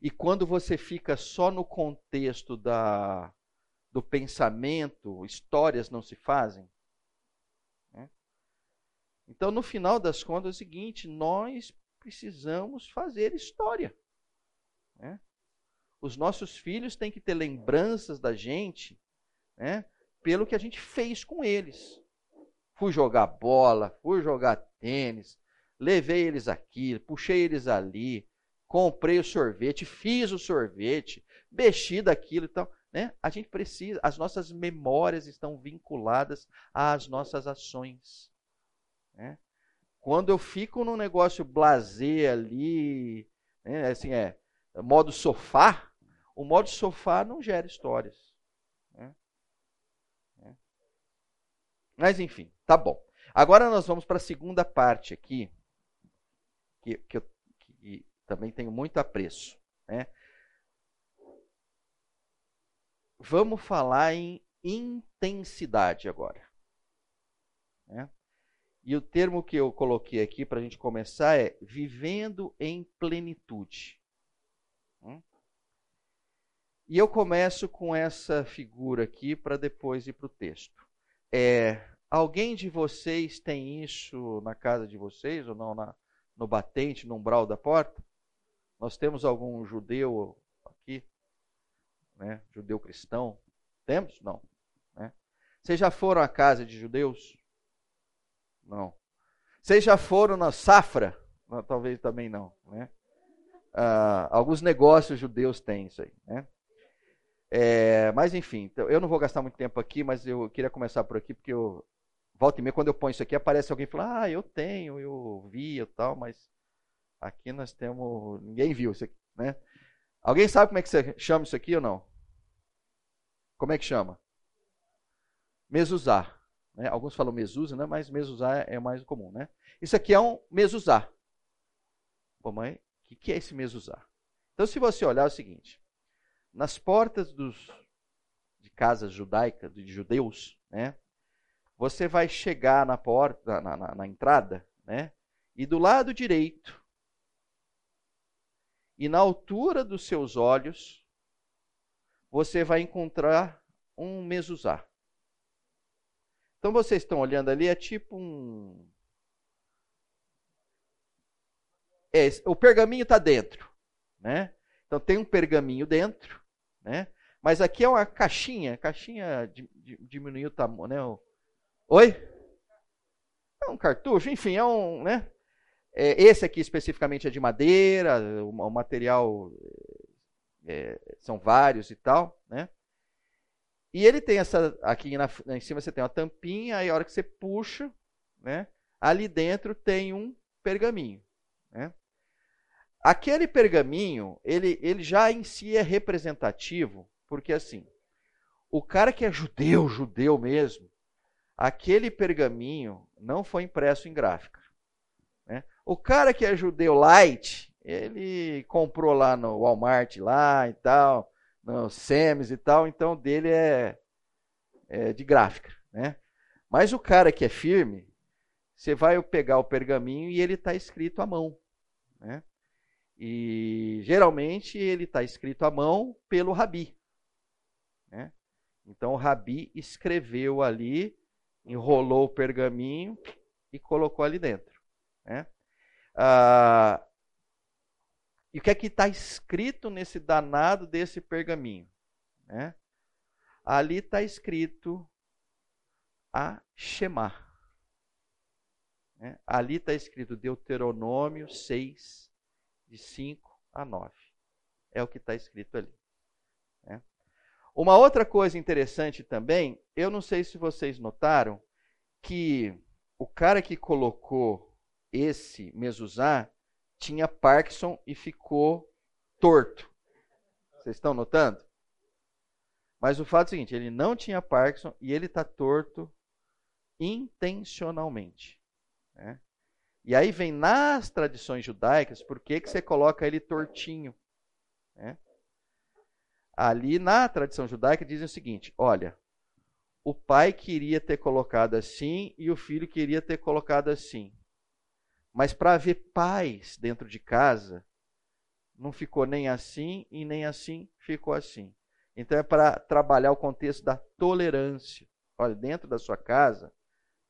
E quando você fica só no contexto da, do pensamento, histórias não se fazem. Né? Então, no final das contas, é o seguinte: nós precisamos fazer história. Né? Os nossos filhos têm que ter lembranças da gente né, pelo que a gente fez com eles. Fui jogar bola, fui jogar tênis, levei eles aqui, puxei eles ali, comprei o sorvete, fiz o sorvete, mexi daquilo e tal. Né? A gente precisa, as nossas memórias estão vinculadas às nossas ações. Né? Quando eu fico num negócio blazer ali, né, assim é, modo sofá, o modo sofá não gera histórias. Né? né? Mas enfim, tá bom. Agora nós vamos para a segunda parte aqui, que, que, eu, também tenho muito apreço. Né? Vamos falar em intensidade agora. Né? E o termo que eu coloquei aqui para a gente começar é vivendo em plenitude. Hum? E eu começo com essa figura aqui para depois ir para o texto. É, alguém de vocês tem isso na casa de vocês ou não na, no batente, no umbral da porta? Nós temos algum judeu aqui, né? Judeu cristão? Temos? Não. Né? Vocês já foram à casa de judeus? Não. Vocês já foram na Safra? Não, talvez também não. Né? Ah, alguns negócios judeus têm isso aí. Né? É, mas enfim, então, eu não vou gastar muito tempo aqui, mas eu queria começar por aqui, porque eu volta e meia, quando eu ponho isso aqui, aparece alguém e fala, ah, eu tenho, eu vi e tal, mas aqui nós temos. Ninguém viu isso aqui, né? Alguém sabe como é que você chama isso aqui ou não? Como é que chama? Mesuzá. Né? Alguns falam mesusa, né? mas mesuzá é mais comum. Né? Isso aqui é um mesuzá. Pô, mãe, o que, que é esse mesuzá? Então, se você olhar é o seguinte: nas portas dos, de casas judaicas, de judeus, né? você vai chegar na porta, na, na, na entrada, né? e do lado direito, e na altura dos seus olhos, você vai encontrar um mesuzá. Então vocês estão olhando ali, é tipo um. É, o pergaminho está dentro. Né? Então tem um pergaminho dentro. Né? Mas aqui é uma caixinha. Caixinha diminuiu o tamanho. Né? Oi? É um cartucho, enfim, é um. Né? É, esse aqui especificamente é de madeira, o, o material é, são vários e tal. Né? E ele tem essa. Aqui na, em cima você tem uma tampinha, aí a hora que você puxa, né, ali dentro tem um pergaminho. Né? Aquele pergaminho, ele, ele já em si é representativo, porque assim, o cara que é judeu, judeu mesmo, aquele pergaminho não foi impresso em gráfica. O cara que é judeu light, ele comprou lá no Walmart lá e tal, no SEMES e tal, então dele é, é de gráfica, né? Mas o cara que é firme, você vai pegar o pergaminho e ele está escrito à mão, né? E geralmente ele está escrito à mão pelo rabi, né? Então o rabi escreveu ali, enrolou o pergaminho e colocou ali dentro, né? Ah, e o que é que está escrito nesse danado desse pergaminho? Né? Ali está escrito a Shema. Né? Ali está escrito Deuteronômio 6, de 5 a 9. É o que está escrito ali. Né? Uma outra coisa interessante também, eu não sei se vocês notaram, que o cara que colocou esse mezuzá tinha Parkinson e ficou torto. Vocês estão notando? Mas o fato é o seguinte: ele não tinha Parkinson e ele está torto intencionalmente. Né? E aí vem nas tradições judaicas, por que, que você coloca ele tortinho? Né? Ali na tradição judaica dizem o seguinte: olha, o pai queria ter colocado assim e o filho queria ter colocado assim. Mas para haver paz dentro de casa, não ficou nem assim e nem assim ficou assim. Então é para trabalhar o contexto da tolerância. Olha, dentro da sua casa,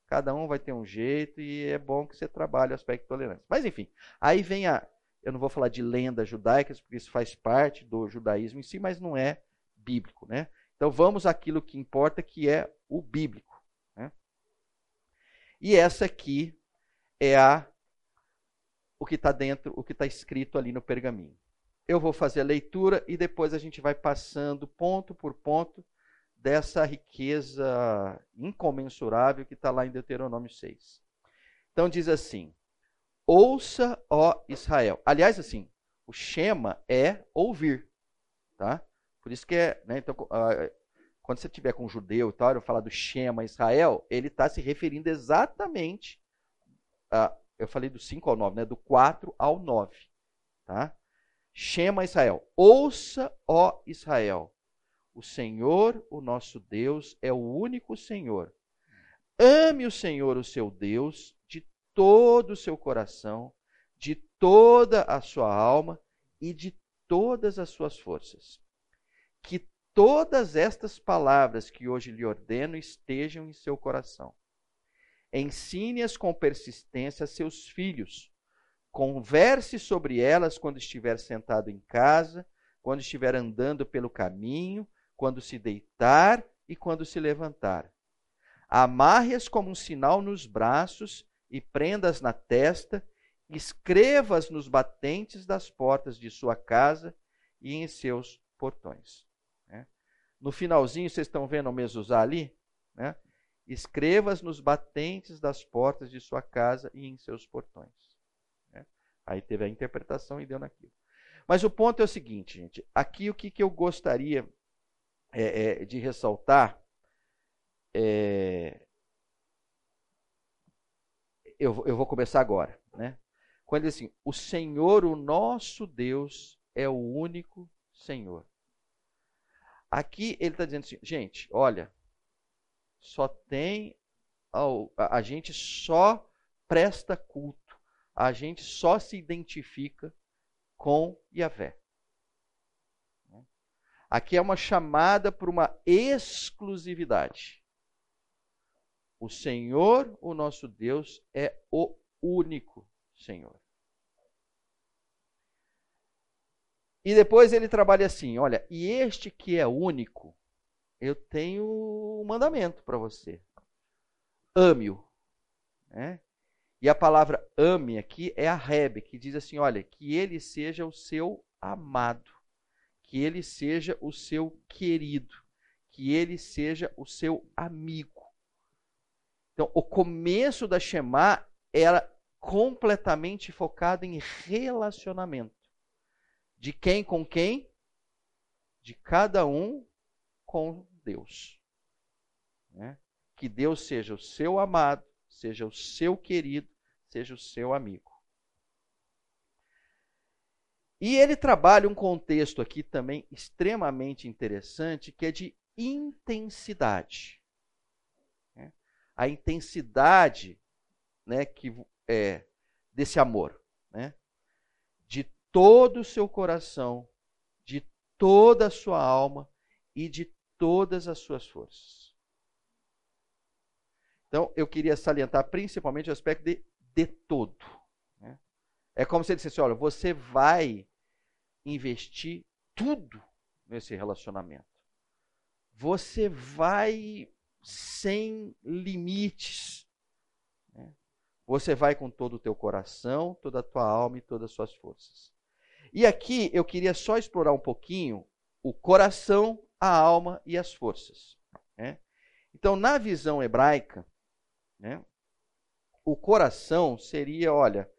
cada um vai ter um jeito e é bom que você trabalhe o aspecto de tolerância. Mas enfim, aí vem a. Eu não vou falar de lendas judaicas, porque isso faz parte do judaísmo em si, mas não é bíblico. Né? Então vamos àquilo que importa, que é o bíblico. Né? E essa aqui é a o que está dentro, o que está escrito ali no pergaminho. Eu vou fazer a leitura e depois a gente vai passando ponto por ponto dessa riqueza incomensurável que está lá em Deuteronômio 6. Então diz assim: Ouça, ó Israel. Aliás, assim, o Shema é ouvir, tá? Por isso que é, né, então, uh, quando você tiver com um judeu e tal, eu falar do Shema Israel, ele está se referindo exatamente a eu falei do 5 ao 9, né? Do 4 ao 9. Tá? Shema Israel. Ouça, ó Israel. O Senhor, o nosso Deus, é o único Senhor. Ame o Senhor, o seu Deus, de todo o seu coração, de toda a sua alma e de todas as suas forças. Que todas estas palavras que hoje lhe ordeno estejam em seu coração Ensine-as com persistência a seus filhos. Converse sobre elas quando estiver sentado em casa, quando estiver andando pelo caminho, quando se deitar e quando se levantar. Amarre-as como um sinal nos braços e prenda-as na testa, escreva-as nos batentes das portas de sua casa e em seus portões. Né? No finalzinho, vocês estão vendo o mesuzá ali? Né? Escrevas nos batentes das portas de sua casa e em seus portões. Né? Aí teve a interpretação e deu naquilo. Mas o ponto é o seguinte, gente. Aqui o que, que eu gostaria é, é, de ressaltar é, eu, eu, vou começar agora, né? Quando ele diz assim, o Senhor, o nosso Deus, é o único Senhor. Aqui ele está dizendo assim, gente, olha, só tem a, gente só presta culto, a gente só se identifica com Yahvé. Aqui é uma chamada para uma exclusividade. O Senhor, o nosso Deus, é o único Senhor. E depois ele trabalha assim: olha, e este que é único, eu tenho um mandamento para você. Ame-o. Né? E a palavra ame aqui é a Rebe, que diz assim: olha, que ele seja o seu amado, que ele seja o seu querido, que ele seja o seu amigo. Então, o começo da Shema era completamente focado em relacionamento. De quem com quem? De cada um com Deus. Né? Que Deus seja o seu amado, seja o seu querido, seja o seu amigo. E ele trabalha um contexto aqui também extremamente interessante, que é de intensidade. Né? A intensidade né, que é desse amor. Né? De todo o seu coração, de toda a sua alma e de todas as suas forças. Então, eu queria salientar principalmente o aspecto de de todo. Né? É como se ele dissesse: olha, você vai investir tudo nesse relacionamento. Você vai sem limites. Né? Você vai com todo o teu coração, toda a tua alma e todas as suas forças. E aqui eu queria só explorar um pouquinho o coração a alma e as forças. Né? Então, na visão hebraica, né, o coração seria, olha,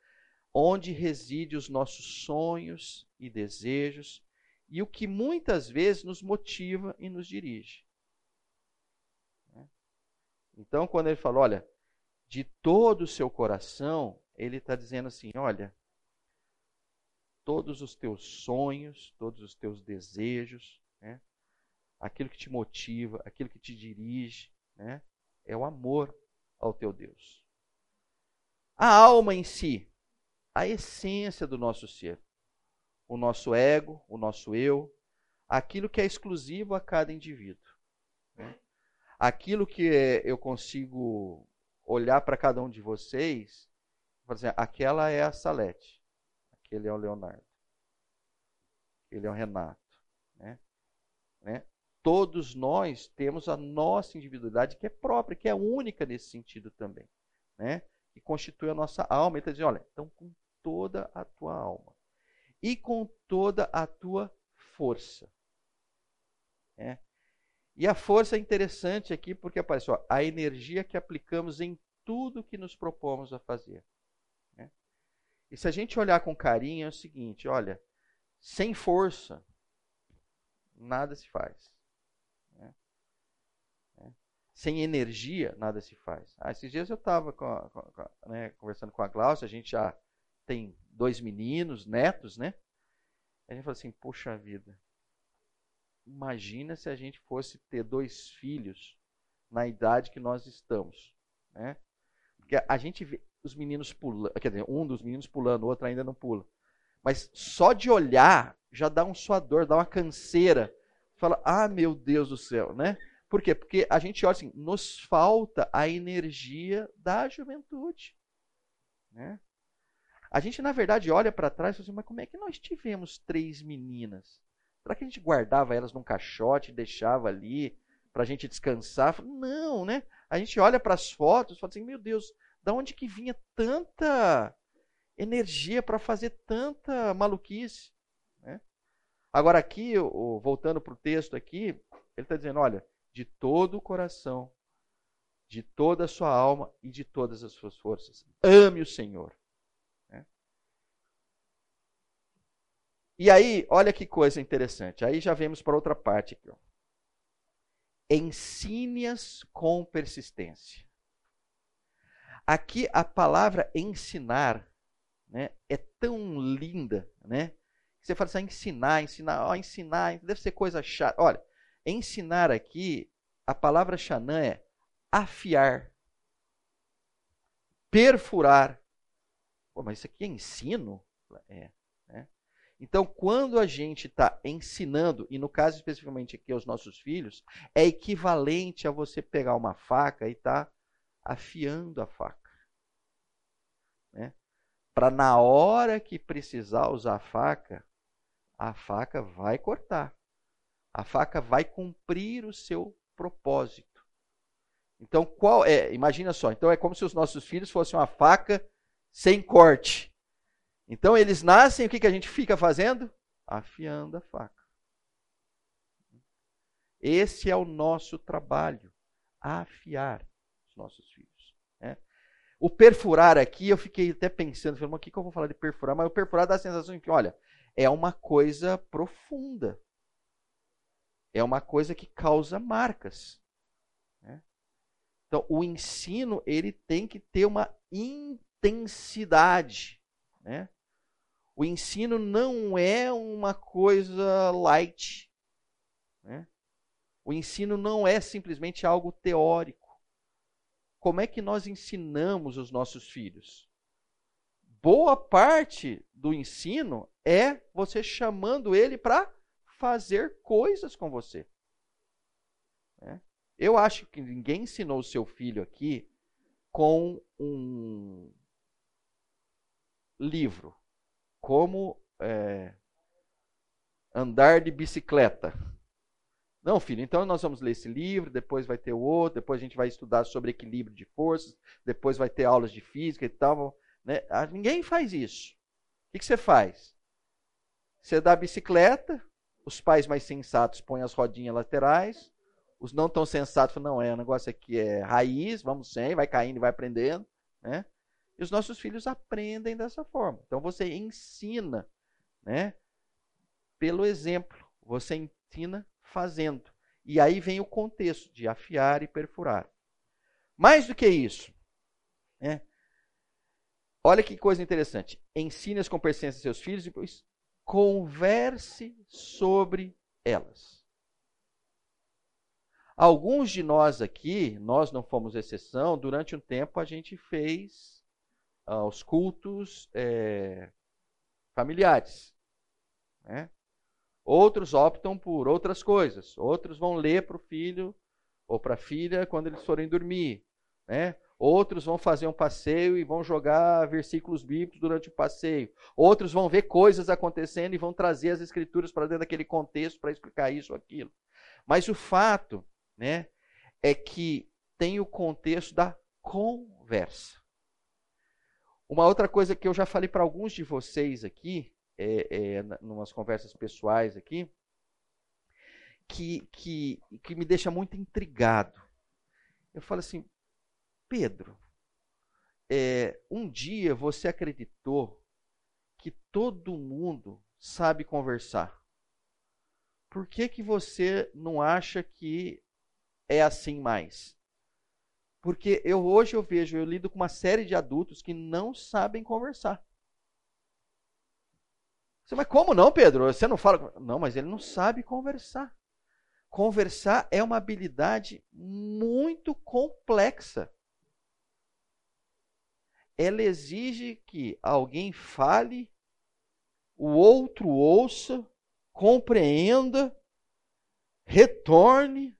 onde reside os nossos sonhos e desejos e o que muitas vezes nos motiva e nos dirige. Né? Então, quando ele fala, olha, de todo o seu coração, ele está dizendo assim: olha, todos os teus sonhos, todos os teus desejos? Aquilo que te motiva, aquilo que te dirige, né? É o amor ao teu Deus. A alma em si, a essência do nosso ser, o nosso ego, o nosso eu, aquilo que é exclusivo a cada indivíduo. Né? Aquilo que eu consigo olhar para cada um de vocês, por exemplo, assim, aquela é a Salete, aquele é o Leonardo, ele é o Renato, né? né? Todos nós temos a nossa individualidade que é própria, que é única nesse sentido também, né? Que constitui a nossa alma. Ele está dizendo, olha, então com toda a tua alma e com toda a tua força. É. E a força é interessante aqui porque aparece ó, a energia que aplicamos em tudo que nos propomos a fazer. Né? E se a gente olhar com carinho, é o seguinte: olha, sem força, nada se faz. Sem energia, nada se faz. Ah, esses dias eu estava né, conversando com a Glaucia, a gente já tem dois meninos, netos, né? A gente falou assim: poxa vida, imagina se a gente fosse ter dois filhos na idade que nós estamos, né? Porque a gente vê os meninos pulando, quer dizer, um dos meninos pulando, o outro ainda não pula. Mas só de olhar já dá um suador, dá uma canseira. Fala, ah, meu Deus do céu, né? Por quê? Porque a gente olha assim, nos falta a energia da juventude, né? A gente, na verdade, olha para trás e fala assim, mas como é que nós tivemos três meninas? Será que a gente guardava elas num caixote, deixava ali para a gente descansar? Não, né? A gente olha para as fotos e fala assim, meu Deus, da onde que vinha tanta energia para fazer tanta maluquice? Né? Agora aqui, voltando para o texto aqui, ele está dizendo, olha, de todo o coração, de toda a sua alma e de todas as suas forças. Ame o Senhor. E aí, olha que coisa interessante. Aí já vemos para outra parte aqui. Ensine-as com persistência. Aqui a palavra ensinar né, é tão linda, né? Você fala assim, ah, ensinar, ensinar, ó, ensinar, deve ser coisa chata. Olha, ensinar aqui, a palavra xanã é afiar, perfurar. Pô, mas isso aqui é ensino? É. Então, quando a gente está ensinando, e no caso especificamente aqui aos nossos filhos, é equivalente a você pegar uma faca e estar tá afiando a faca. Né? Para na hora que precisar usar a faca, a faca vai cortar. A faca vai cumprir o seu propósito. Então, qual é? Imagina só. Então é como se os nossos filhos fossem uma faca sem corte. Então eles nascem, o que, que a gente fica fazendo? Afiando a faca. Esse é o nosso trabalho, afiar os nossos filhos. Né? O perfurar aqui, eu fiquei até pensando, falei, o que, que eu vou falar de perfurar? Mas o perfurar dá a sensação de que, olha, é uma coisa profunda. É uma coisa que causa marcas. Né? Então, o ensino ele tem que ter uma intensidade. Né? O ensino não é uma coisa light. Né? O ensino não é simplesmente algo teórico. Como é que nós ensinamos os nossos filhos? Boa parte do ensino é você chamando ele para fazer coisas com você. Né? Eu acho que ninguém ensinou o seu filho aqui com um livro como é, andar de bicicleta. Não, filho, então nós vamos ler esse livro, depois vai ter o outro, depois a gente vai estudar sobre equilíbrio de forças, depois vai ter aulas de física e tal. Né? Ah, ninguém faz isso. O que, que você faz? Você dá a bicicleta, os pais mais sensatos põem as rodinhas laterais, os não tão sensatos falam, não, é, o negócio aqui é raiz, vamos sem, vai caindo e vai aprendendo. Né? E os nossos filhos aprendem dessa forma. Então você ensina, né? Pelo exemplo, você ensina fazendo. E aí vem o contexto de afiar e perfurar. Mais do que isso, né? Olha que coisa interessante. Ensine as competências seus filhos e depois converse sobre elas. Alguns de nós aqui, nós não fomos exceção, durante um tempo a gente fez ah, os cultos é, familiares. Né? Outros optam por outras coisas. Outros vão ler para o filho ou para a filha quando eles forem dormir. Né? Outros vão fazer um passeio e vão jogar versículos bíblicos durante o passeio. Outros vão ver coisas acontecendo e vão trazer as escrituras para dentro daquele contexto para explicar isso ou aquilo. Mas o fato né, é que tem o contexto da conversa. Uma outra coisa que eu já falei para alguns de vocês aqui, é, é, numas conversas pessoais aqui, que, que, que me deixa muito intrigado. Eu falo assim, Pedro, é, um dia você acreditou que todo mundo sabe conversar. Por que, que você não acha que é assim mais? Porque eu hoje eu vejo, eu lido com uma série de adultos que não sabem conversar. Você, mas como não, Pedro? Você não fala. Não, mas ele não sabe conversar. Conversar é uma habilidade muito complexa. Ela exige que alguém fale, o outro ouça, compreenda, retorne,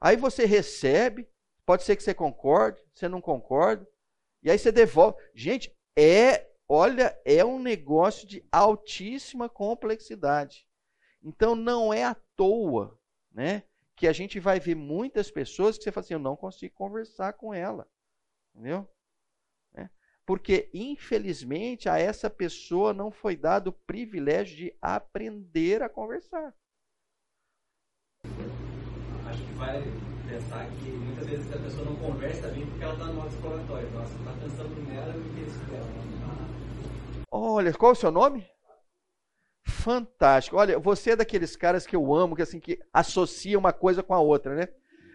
aí você recebe, Pode ser que você concorde, você não concorda. E aí você devolve. Gente, é, olha, é um negócio de altíssima complexidade. Então não é à toa, né, que a gente vai ver muitas pessoas que você fala assim, eu não consigo conversar com ela. Entendeu? É. Porque, infelizmente, a essa pessoa não foi dado o privilégio de aprender a conversar. Acho que vai pensar que muitas vezes a pessoa não conversa bem porque ela está no modo exploratório. Então, ela está pensando nela e no interesse dela. Olha, qual é o seu nome? Fantástico. Olha, você é daqueles caras que eu amo, que assim que associa uma coisa com a outra, né?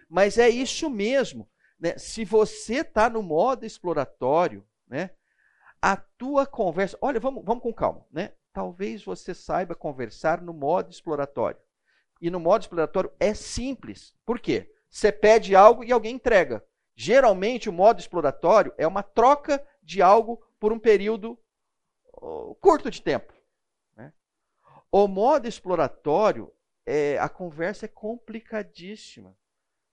Mas é isso mesmo, né? Se você está no modo exploratório, né? A tua conversa, olha, vamos, vamos com calma, né? Talvez você saiba conversar no modo exploratório. E no modo exploratório é simples. Por quê? Você pede algo e alguém entrega. Geralmente, o modo exploratório é uma troca de algo por um período curto de tempo. Né? O modo exploratório, é, a conversa é complicadíssima.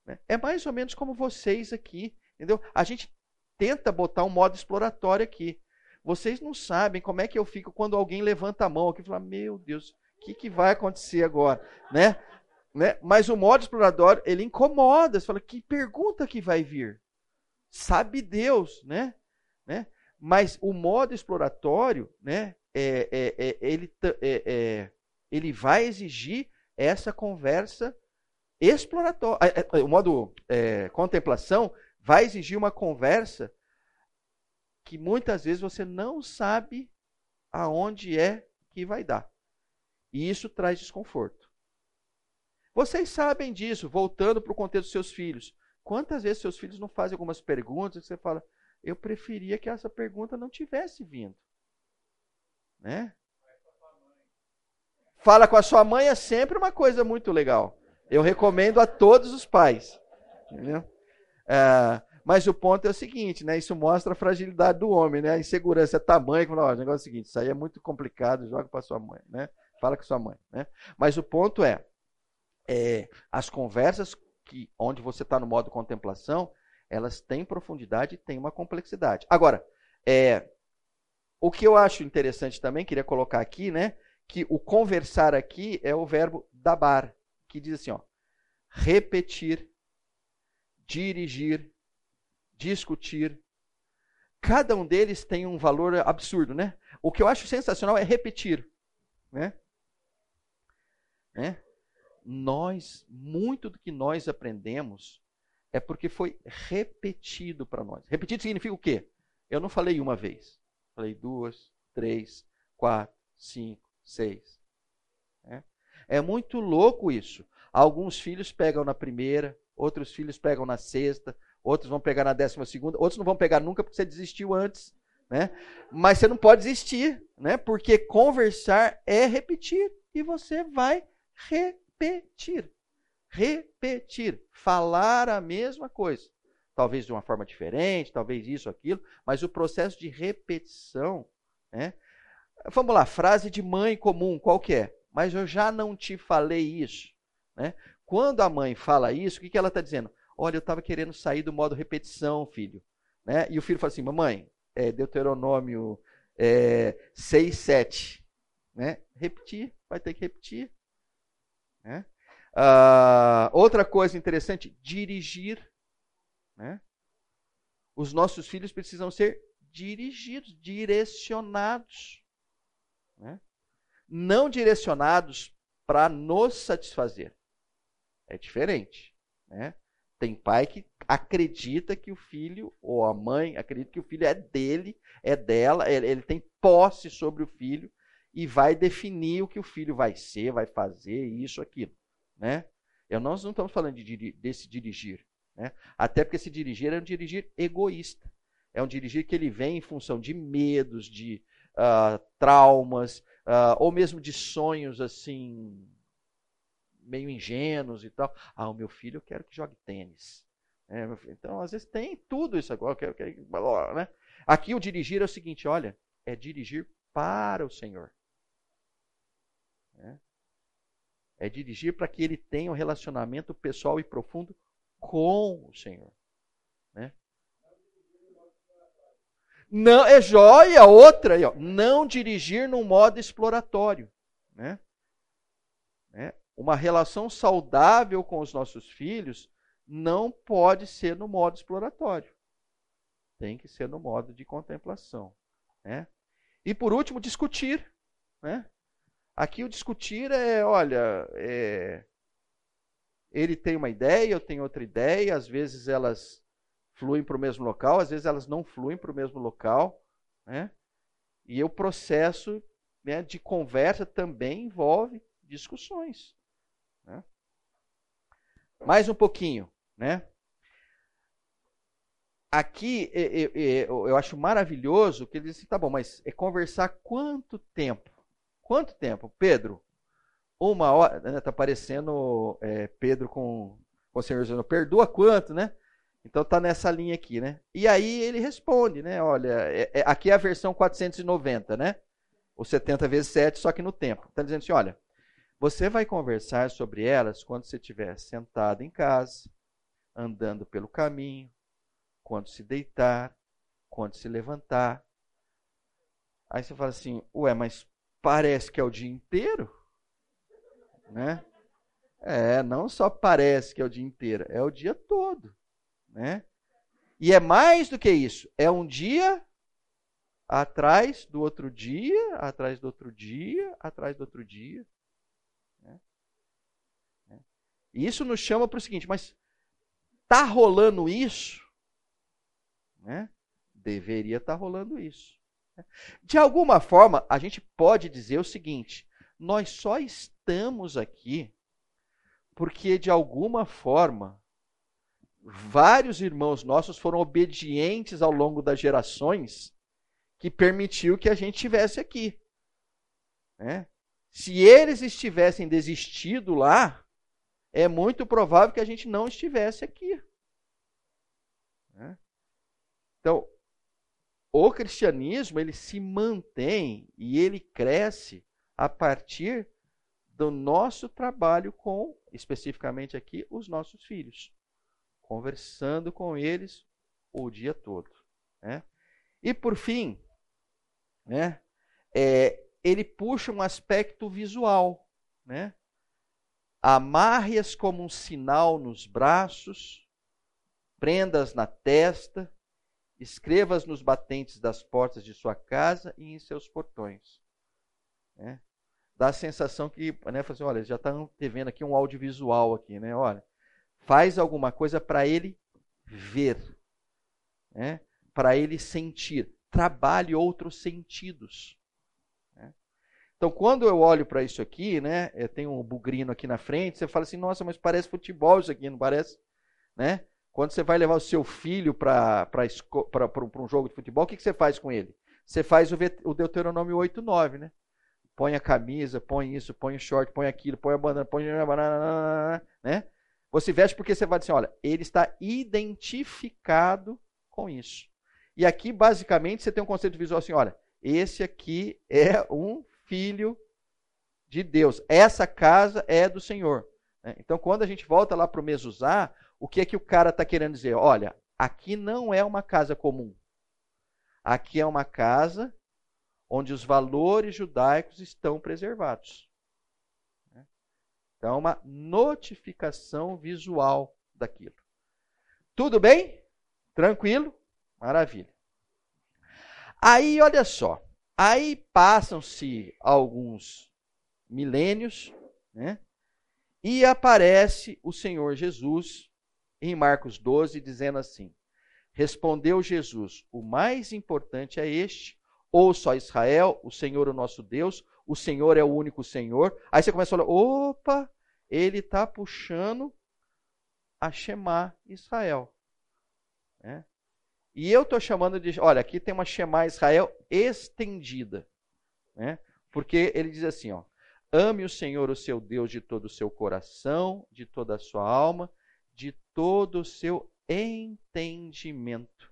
Né? É mais ou menos como vocês aqui. Entendeu? A gente tenta botar um modo exploratório aqui. Vocês não sabem como é que eu fico quando alguém levanta a mão aqui e fala: Meu Deus, o que, que vai acontecer agora? Né? Né? Mas o modo explorador, ele incomoda. Você fala, que pergunta que vai vir? Sabe Deus, né? né? Mas o modo exploratório, né? É, é, é, ele, é, é, ele vai exigir essa conversa exploratória. É, o modo contemplação vai exigir uma conversa que muitas vezes você não sabe aonde é que vai dar. E isso traz desconforto. Vocês sabem disso, voltando para o contexto dos seus filhos. Quantas vezes seus filhos não fazem algumas perguntas que você fala, eu preferia que essa pergunta não tivesse vindo. Né? Fala com a sua mãe é sempre uma coisa muito legal. Eu recomendo a todos os pais. Entendeu? É, mas o ponto é o seguinte, né? Isso mostra a fragilidade do homem, né? A insegurança é tamanho. Fala, o negócio é o seguinte, isso aí é muito complicado, joga para sua mãe, né? Fala com sua mãe, né? Mas o ponto é, é, as conversas que, onde você está no modo contemplação, elas têm profundidade e têm uma complexidade. Agora, é, o que eu acho interessante também, queria colocar aqui, né, que o conversar aqui é o verbo dabar, que diz assim, ó, repetir, dirigir, discutir. Cada um deles tem um valor absurdo, né? O que eu acho sensacional é repetir, né? né? nós, muito do que nós aprendemos é porque foi repetido para nós. Repetido significa o quê? Eu não falei uma vez. Falei duas, três, quatro, cinco, seis. É, é muito louco isso. Alguns filhos pegam na primeira, outros filhos pegam na sexta, outros vão pegar na décima segunda, outros não vão pegar nunca porque você desistiu antes. Né? Mas você não pode desistir, né? porque conversar é repetir e você vai repetir repetir. Falar a mesma coisa. Talvez de uma forma diferente, talvez isso, aquilo, mas o processo de repetição, né? Vamos lá, frase de mãe comum, qual que é? Mas eu já não te falei isso, né? Quando a mãe fala isso, o que, ela está dizendo? Olha, eu estava querendo sair do modo repetição, filho. Né? E o filho fala assim, mamãe, é Deuteronômio é, 6, 7. Né? Repetir, vai ter que repetir. Né? Ah, outra coisa interessante, dirigir. Né? Os nossos filhos precisam ser dirigidos, direcionados. Né? Não direcionados para nos satisfazer. É diferente. Né? Tem pai que acredita que o filho, ou a mãe, acredita que o filho é dele, é dela, ele tem posse sobre o filho e vai definir o que o filho vai ser, vai fazer, isso, aquilo. Né? Eu, nós não estamos falando de, desse dirigir. Né? Até porque esse dirigir é um dirigir egoísta. É um dirigir que ele vem em função de medos, de uh, traumas, uh, ou mesmo de sonhos assim meio ingênuos e tal. Ah, o meu filho eu quero que jogue tênis. É, então, às vezes tem tudo isso agora. Eu quero, quero, né? Aqui o dirigir é o seguinte: olha, é dirigir para o Senhor. É, é dirigir para que ele tenha um relacionamento pessoal e profundo com o Senhor. Né? Não, é joia, outra, aí, ó, não dirigir num modo exploratório. Né? É, uma relação saudável com os nossos filhos não pode ser no modo exploratório. Tem que ser no modo de contemplação. Né? E por último, discutir. Né? Aqui o discutir é, olha, é, ele tem uma ideia, eu tenho outra ideia, às vezes elas fluem para o mesmo local, às vezes elas não fluem para o mesmo local. Né? E o processo né, de conversa também envolve discussões. Né? Mais um pouquinho, né? Aqui eu, eu, eu acho maravilhoso que ele diz assim, tá bom, mas é conversar quanto tempo? Quanto tempo? Pedro, uma hora, né, tá parecendo é, Pedro com, com o Senhor dizendo, perdoa quanto, né? Então tá nessa linha aqui, né? E aí ele responde, né? Olha, é, é, aqui é a versão 490, né? O 70 vezes 7, só que no tempo. Tá dizendo assim, olha, você vai conversar sobre elas quando você estiver sentado em casa, andando pelo caminho, quando se deitar, quando se levantar. Aí você fala assim: "Ué, mas parece que é o dia inteiro?" Né? É, não só parece que é o dia inteiro, é o dia todo, né? E é mais do que isso, é um dia atrás do outro dia, atrás do outro dia, atrás do outro dia. E isso nos chama para o seguinte, mas tá rolando isso? Né? Deveria estar tá rolando isso. De alguma forma, a gente pode dizer o seguinte: nós só estamos aqui porque, de alguma forma, vários irmãos nossos foram obedientes ao longo das gerações que permitiu que a gente estivesse aqui. Né? Se eles estivessem desistido lá, é muito provável que a gente não estivesse aqui. Né? Então, o cristianismo ele se mantém e ele cresce a partir do nosso trabalho com, especificamente aqui, os nossos filhos, conversando com eles o dia todo. Né? E por fim, né, é, ele puxa um aspecto visual, né? Amarre-as como um sinal nos braços, prendas na testa, escrevas nos batentes das portas de sua casa e em seus portões. Né? Dá a sensação que, né, assim, olha, já estão tá vendo aqui um audiovisual aqui, né? Olha, faz alguma coisa para ele ver, né? Para ele sentir. Trabalhe outros sentidos. Então, quando eu olho para isso aqui, né, eu tenho um bugrino aqui na frente, você fala assim, nossa, mas parece futebol isso aqui, não parece? Né? Quando você vai levar o seu filho para um jogo de futebol, o que, que você faz com ele? Você faz o, o Deuteronômio 8, 9, né? Põe a camisa, põe isso, põe o short, põe aquilo, põe a banana, põe a banana, né? Você veste porque você vai dizer, olha, ele está identificado com isso. E aqui, basicamente, você tem um conceito visual assim, olha, esse aqui é um filho de Deus. Essa casa é do Senhor. Né? Então, quando a gente volta lá para o Mesuzá, o que é que o cara está querendo dizer? Olha, aqui não é uma casa comum. Aqui é uma casa onde os valores judaicos estão preservados. Então, é uma notificação visual daquilo. Tudo bem? Tranquilo? Maravilha. Aí, olha só. Aí passam-se alguns milênios, né? E aparece o Senhor Jesus em Marcos 12, dizendo assim: Respondeu Jesus: O mais importante é este, ou só Israel, o Senhor, o nosso Deus, o Senhor é o único Senhor. Aí você começa a falar: opa, ele está puxando a Shema Israel. E eu estou chamando de. Olha, aqui tem uma Shema Israel estendida. Né? Porque ele diz assim: ó, ame o Senhor, o seu Deus, de todo o seu coração, de toda a sua alma, de todo o seu entendimento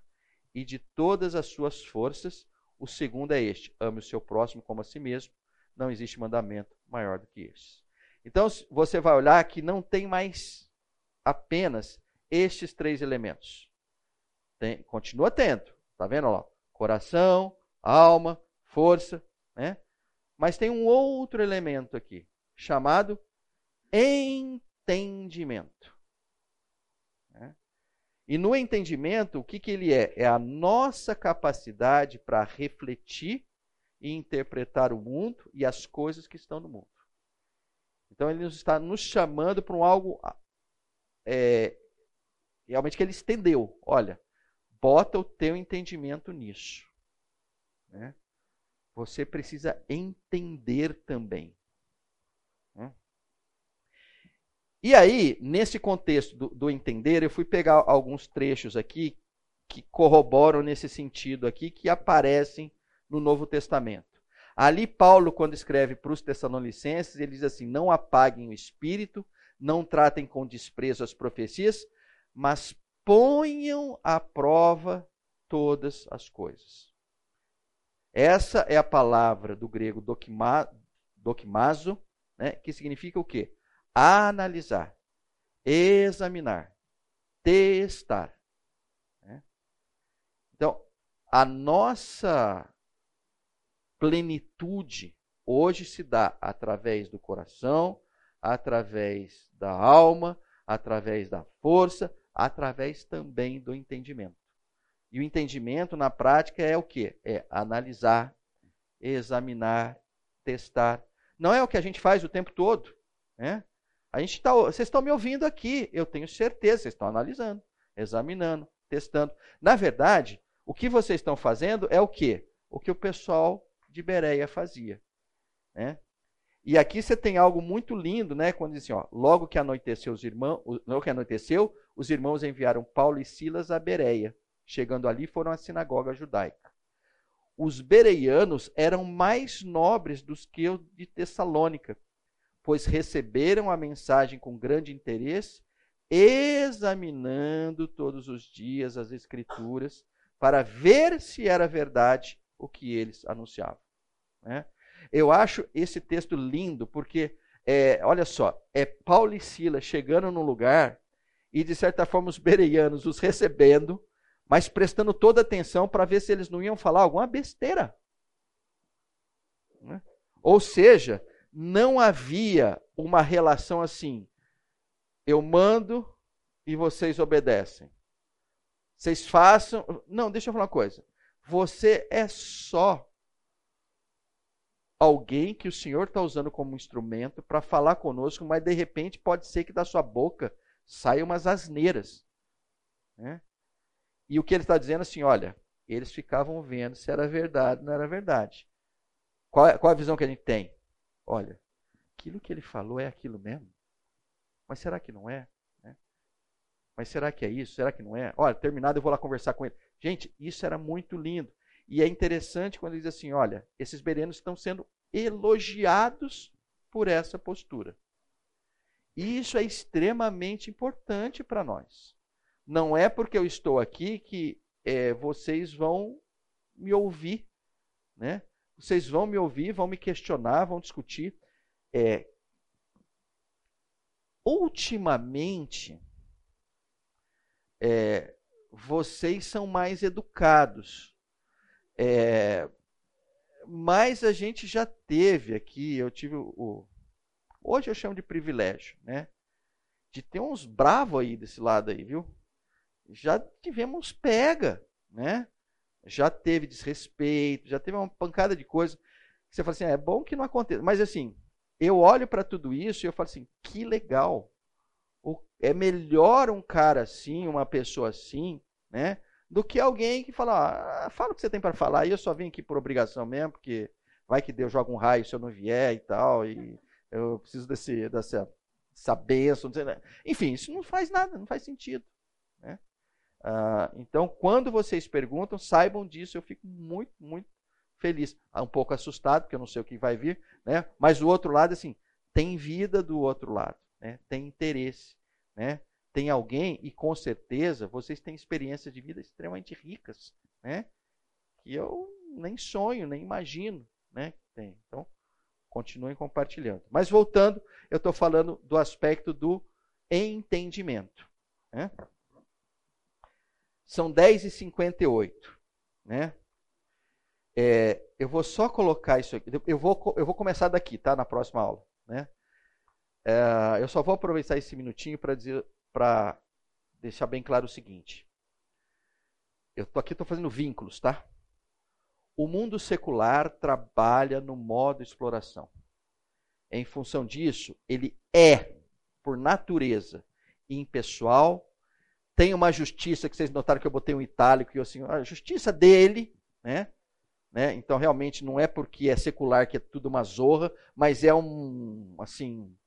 e de todas as suas forças. O segundo é este: ame o seu próximo como a si mesmo não existe mandamento maior do que esse. Então você vai olhar que não tem mais apenas estes três elementos. Tem, continua atento, tá vendo lá? Coração, alma, força, né? Mas tem um outro elemento aqui, chamado entendimento. Né? E no entendimento, o que, que ele é? É a nossa capacidade para refletir e interpretar o mundo e as coisas que estão no mundo. Então ele está nos chamando para um algo é, realmente que ele estendeu. Olha, bota o teu entendimento nisso. Né? Você precisa entender também. Né? E aí, nesse contexto do, do entender, eu fui pegar alguns trechos aqui que corroboram nesse sentido aqui, que aparecem no Novo Testamento. Ali, Paulo, quando escreve para os Tessalonicenses, ele diz assim: Não apaguem o espírito, não tratem com desprezo as profecias, mas ponham à prova todas as coisas. Essa é a palavra do grego dokima, dokimazo, né, que significa o quê? Analisar, examinar, testar. Né? Então, a nossa plenitude hoje se dá através do coração, através da alma, através da força, através também do entendimento. E o entendimento na prática é o que? É analisar, examinar, testar. Não é o que a gente faz o tempo todo. Né? A gente tá, vocês estão me ouvindo aqui, eu tenho certeza, vocês estão analisando, examinando, testando. Na verdade, o que vocês estão fazendo é o que? O que o pessoal de Bereia fazia. Né? E aqui você tem algo muito lindo, né? Quando diz assim, ó, logo que anoiteceu os irmãos, logo que anoiteceu, os irmãos enviaram Paulo e Silas a Bereia. Chegando ali, foram à sinagoga judaica. Os bereianos eram mais nobres dos que os de Tessalônica, pois receberam a mensagem com grande interesse, examinando todos os dias as escrituras para ver se era verdade o que eles anunciavam. Né? Eu acho esse texto lindo, porque, é, olha só, é Paulo e Silas chegando num lugar e, de certa forma, os bereianos os recebendo, mas prestando toda atenção para ver se eles não iam falar alguma besteira. Né? Ou seja, não havia uma relação assim, eu mando e vocês obedecem. Vocês façam. Não, deixa eu falar uma coisa. Você é só alguém que o Senhor está usando como instrumento para falar conosco, mas de repente pode ser que da sua boca saiam umas asneiras. Né? E o que ele está dizendo assim, olha, eles ficavam vendo se era verdade ou não era verdade. Qual, é, qual a visão que a gente tem? Olha, aquilo que ele falou é aquilo mesmo? Mas será que não é? Né? Mas será que é isso? Será que não é? Olha, terminado eu vou lá conversar com ele. Gente, isso era muito lindo. E é interessante quando ele diz assim: olha, esses berenos estão sendo elogiados por essa postura. E isso é extremamente importante para nós. Não é porque eu estou aqui que é, vocês vão me ouvir, né? Vocês vão me ouvir, vão me questionar, vão discutir. É, ultimamente, é, vocês são mais educados. É, mas a gente já teve aqui, eu tive o. Hoje eu chamo de privilégio, né? De ter uns bravos aí desse lado aí, viu? Já tivemos pega, né? Já teve desrespeito, já teve uma pancada de coisa. Você fala assim, ah, é bom que não aconteça. Mas assim, eu olho para tudo isso e eu falo assim, que legal. É melhor um cara assim, uma pessoa assim, né? Do que alguém que fala, ah, fala o que você tem para falar, e eu só vim aqui por obrigação mesmo, porque vai que Deus joga um raio se eu não vier e tal, e eu preciso desse, dessa, dessa bênção. Enfim, isso não faz nada, não faz sentido. Né? Ah, então, quando vocês perguntam, saibam disso, eu fico muito, muito feliz. Ah, um pouco assustado, porque eu não sei o que vai vir, né? mas o outro lado, assim, tem vida do outro lado, né? tem interesse. Né? Tem alguém, e com certeza vocês têm experiências de vida extremamente ricas, né? que eu nem sonho, nem imagino né? tem. Então, continuem compartilhando. Mas voltando, eu estou falando do aspecto do entendimento. Né? São 10h58. Né? É, eu vou só colocar isso aqui. Eu vou, eu vou começar daqui, tá? Na próxima aula. Né? É, eu só vou aproveitar esse minutinho para dizer, para deixar bem claro o seguinte. Eu tô aqui, estou fazendo vínculos, tá? O mundo secular trabalha no modo exploração. Em função disso, ele é, por natureza, impessoal. Tem uma justiça que vocês notaram que eu botei um itálico e assim, a justiça dele, né? né? Então realmente não é porque é secular que é tudo uma zorra, mas é um assim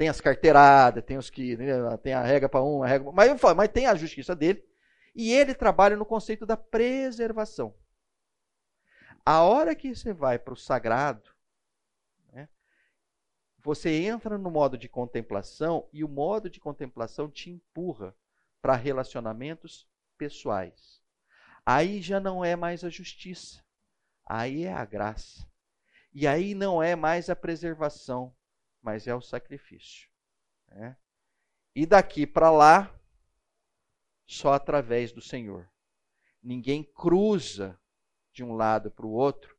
tem as carteiradas, tem os que né, tem a regra para um, a regra, mas, mas tem a justiça dele. E ele trabalha no conceito da preservação. A hora que você vai para o sagrado, né, você entra no modo de contemplação e o modo de contemplação te empurra para relacionamentos pessoais. Aí já não é mais a justiça, aí é a graça. E aí não é mais a preservação, mas é o sacrifício. Né? E daqui para lá, só através do Senhor. Ninguém cruza de um lado para o outro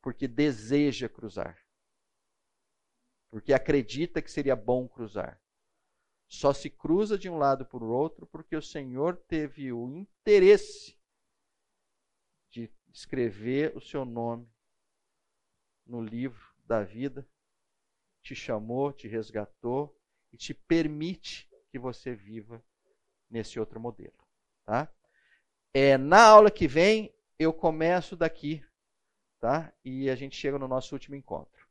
porque deseja cruzar. Porque acredita que seria bom cruzar. Só se cruza de um lado para o outro porque o Senhor teve o interesse de escrever o seu nome no livro da vida te chamou, te resgatou e te permite que você viva nesse outro modelo. Tá? É, na aula que vem, eu começo daqui tá? e a gente chega no nosso último encontro.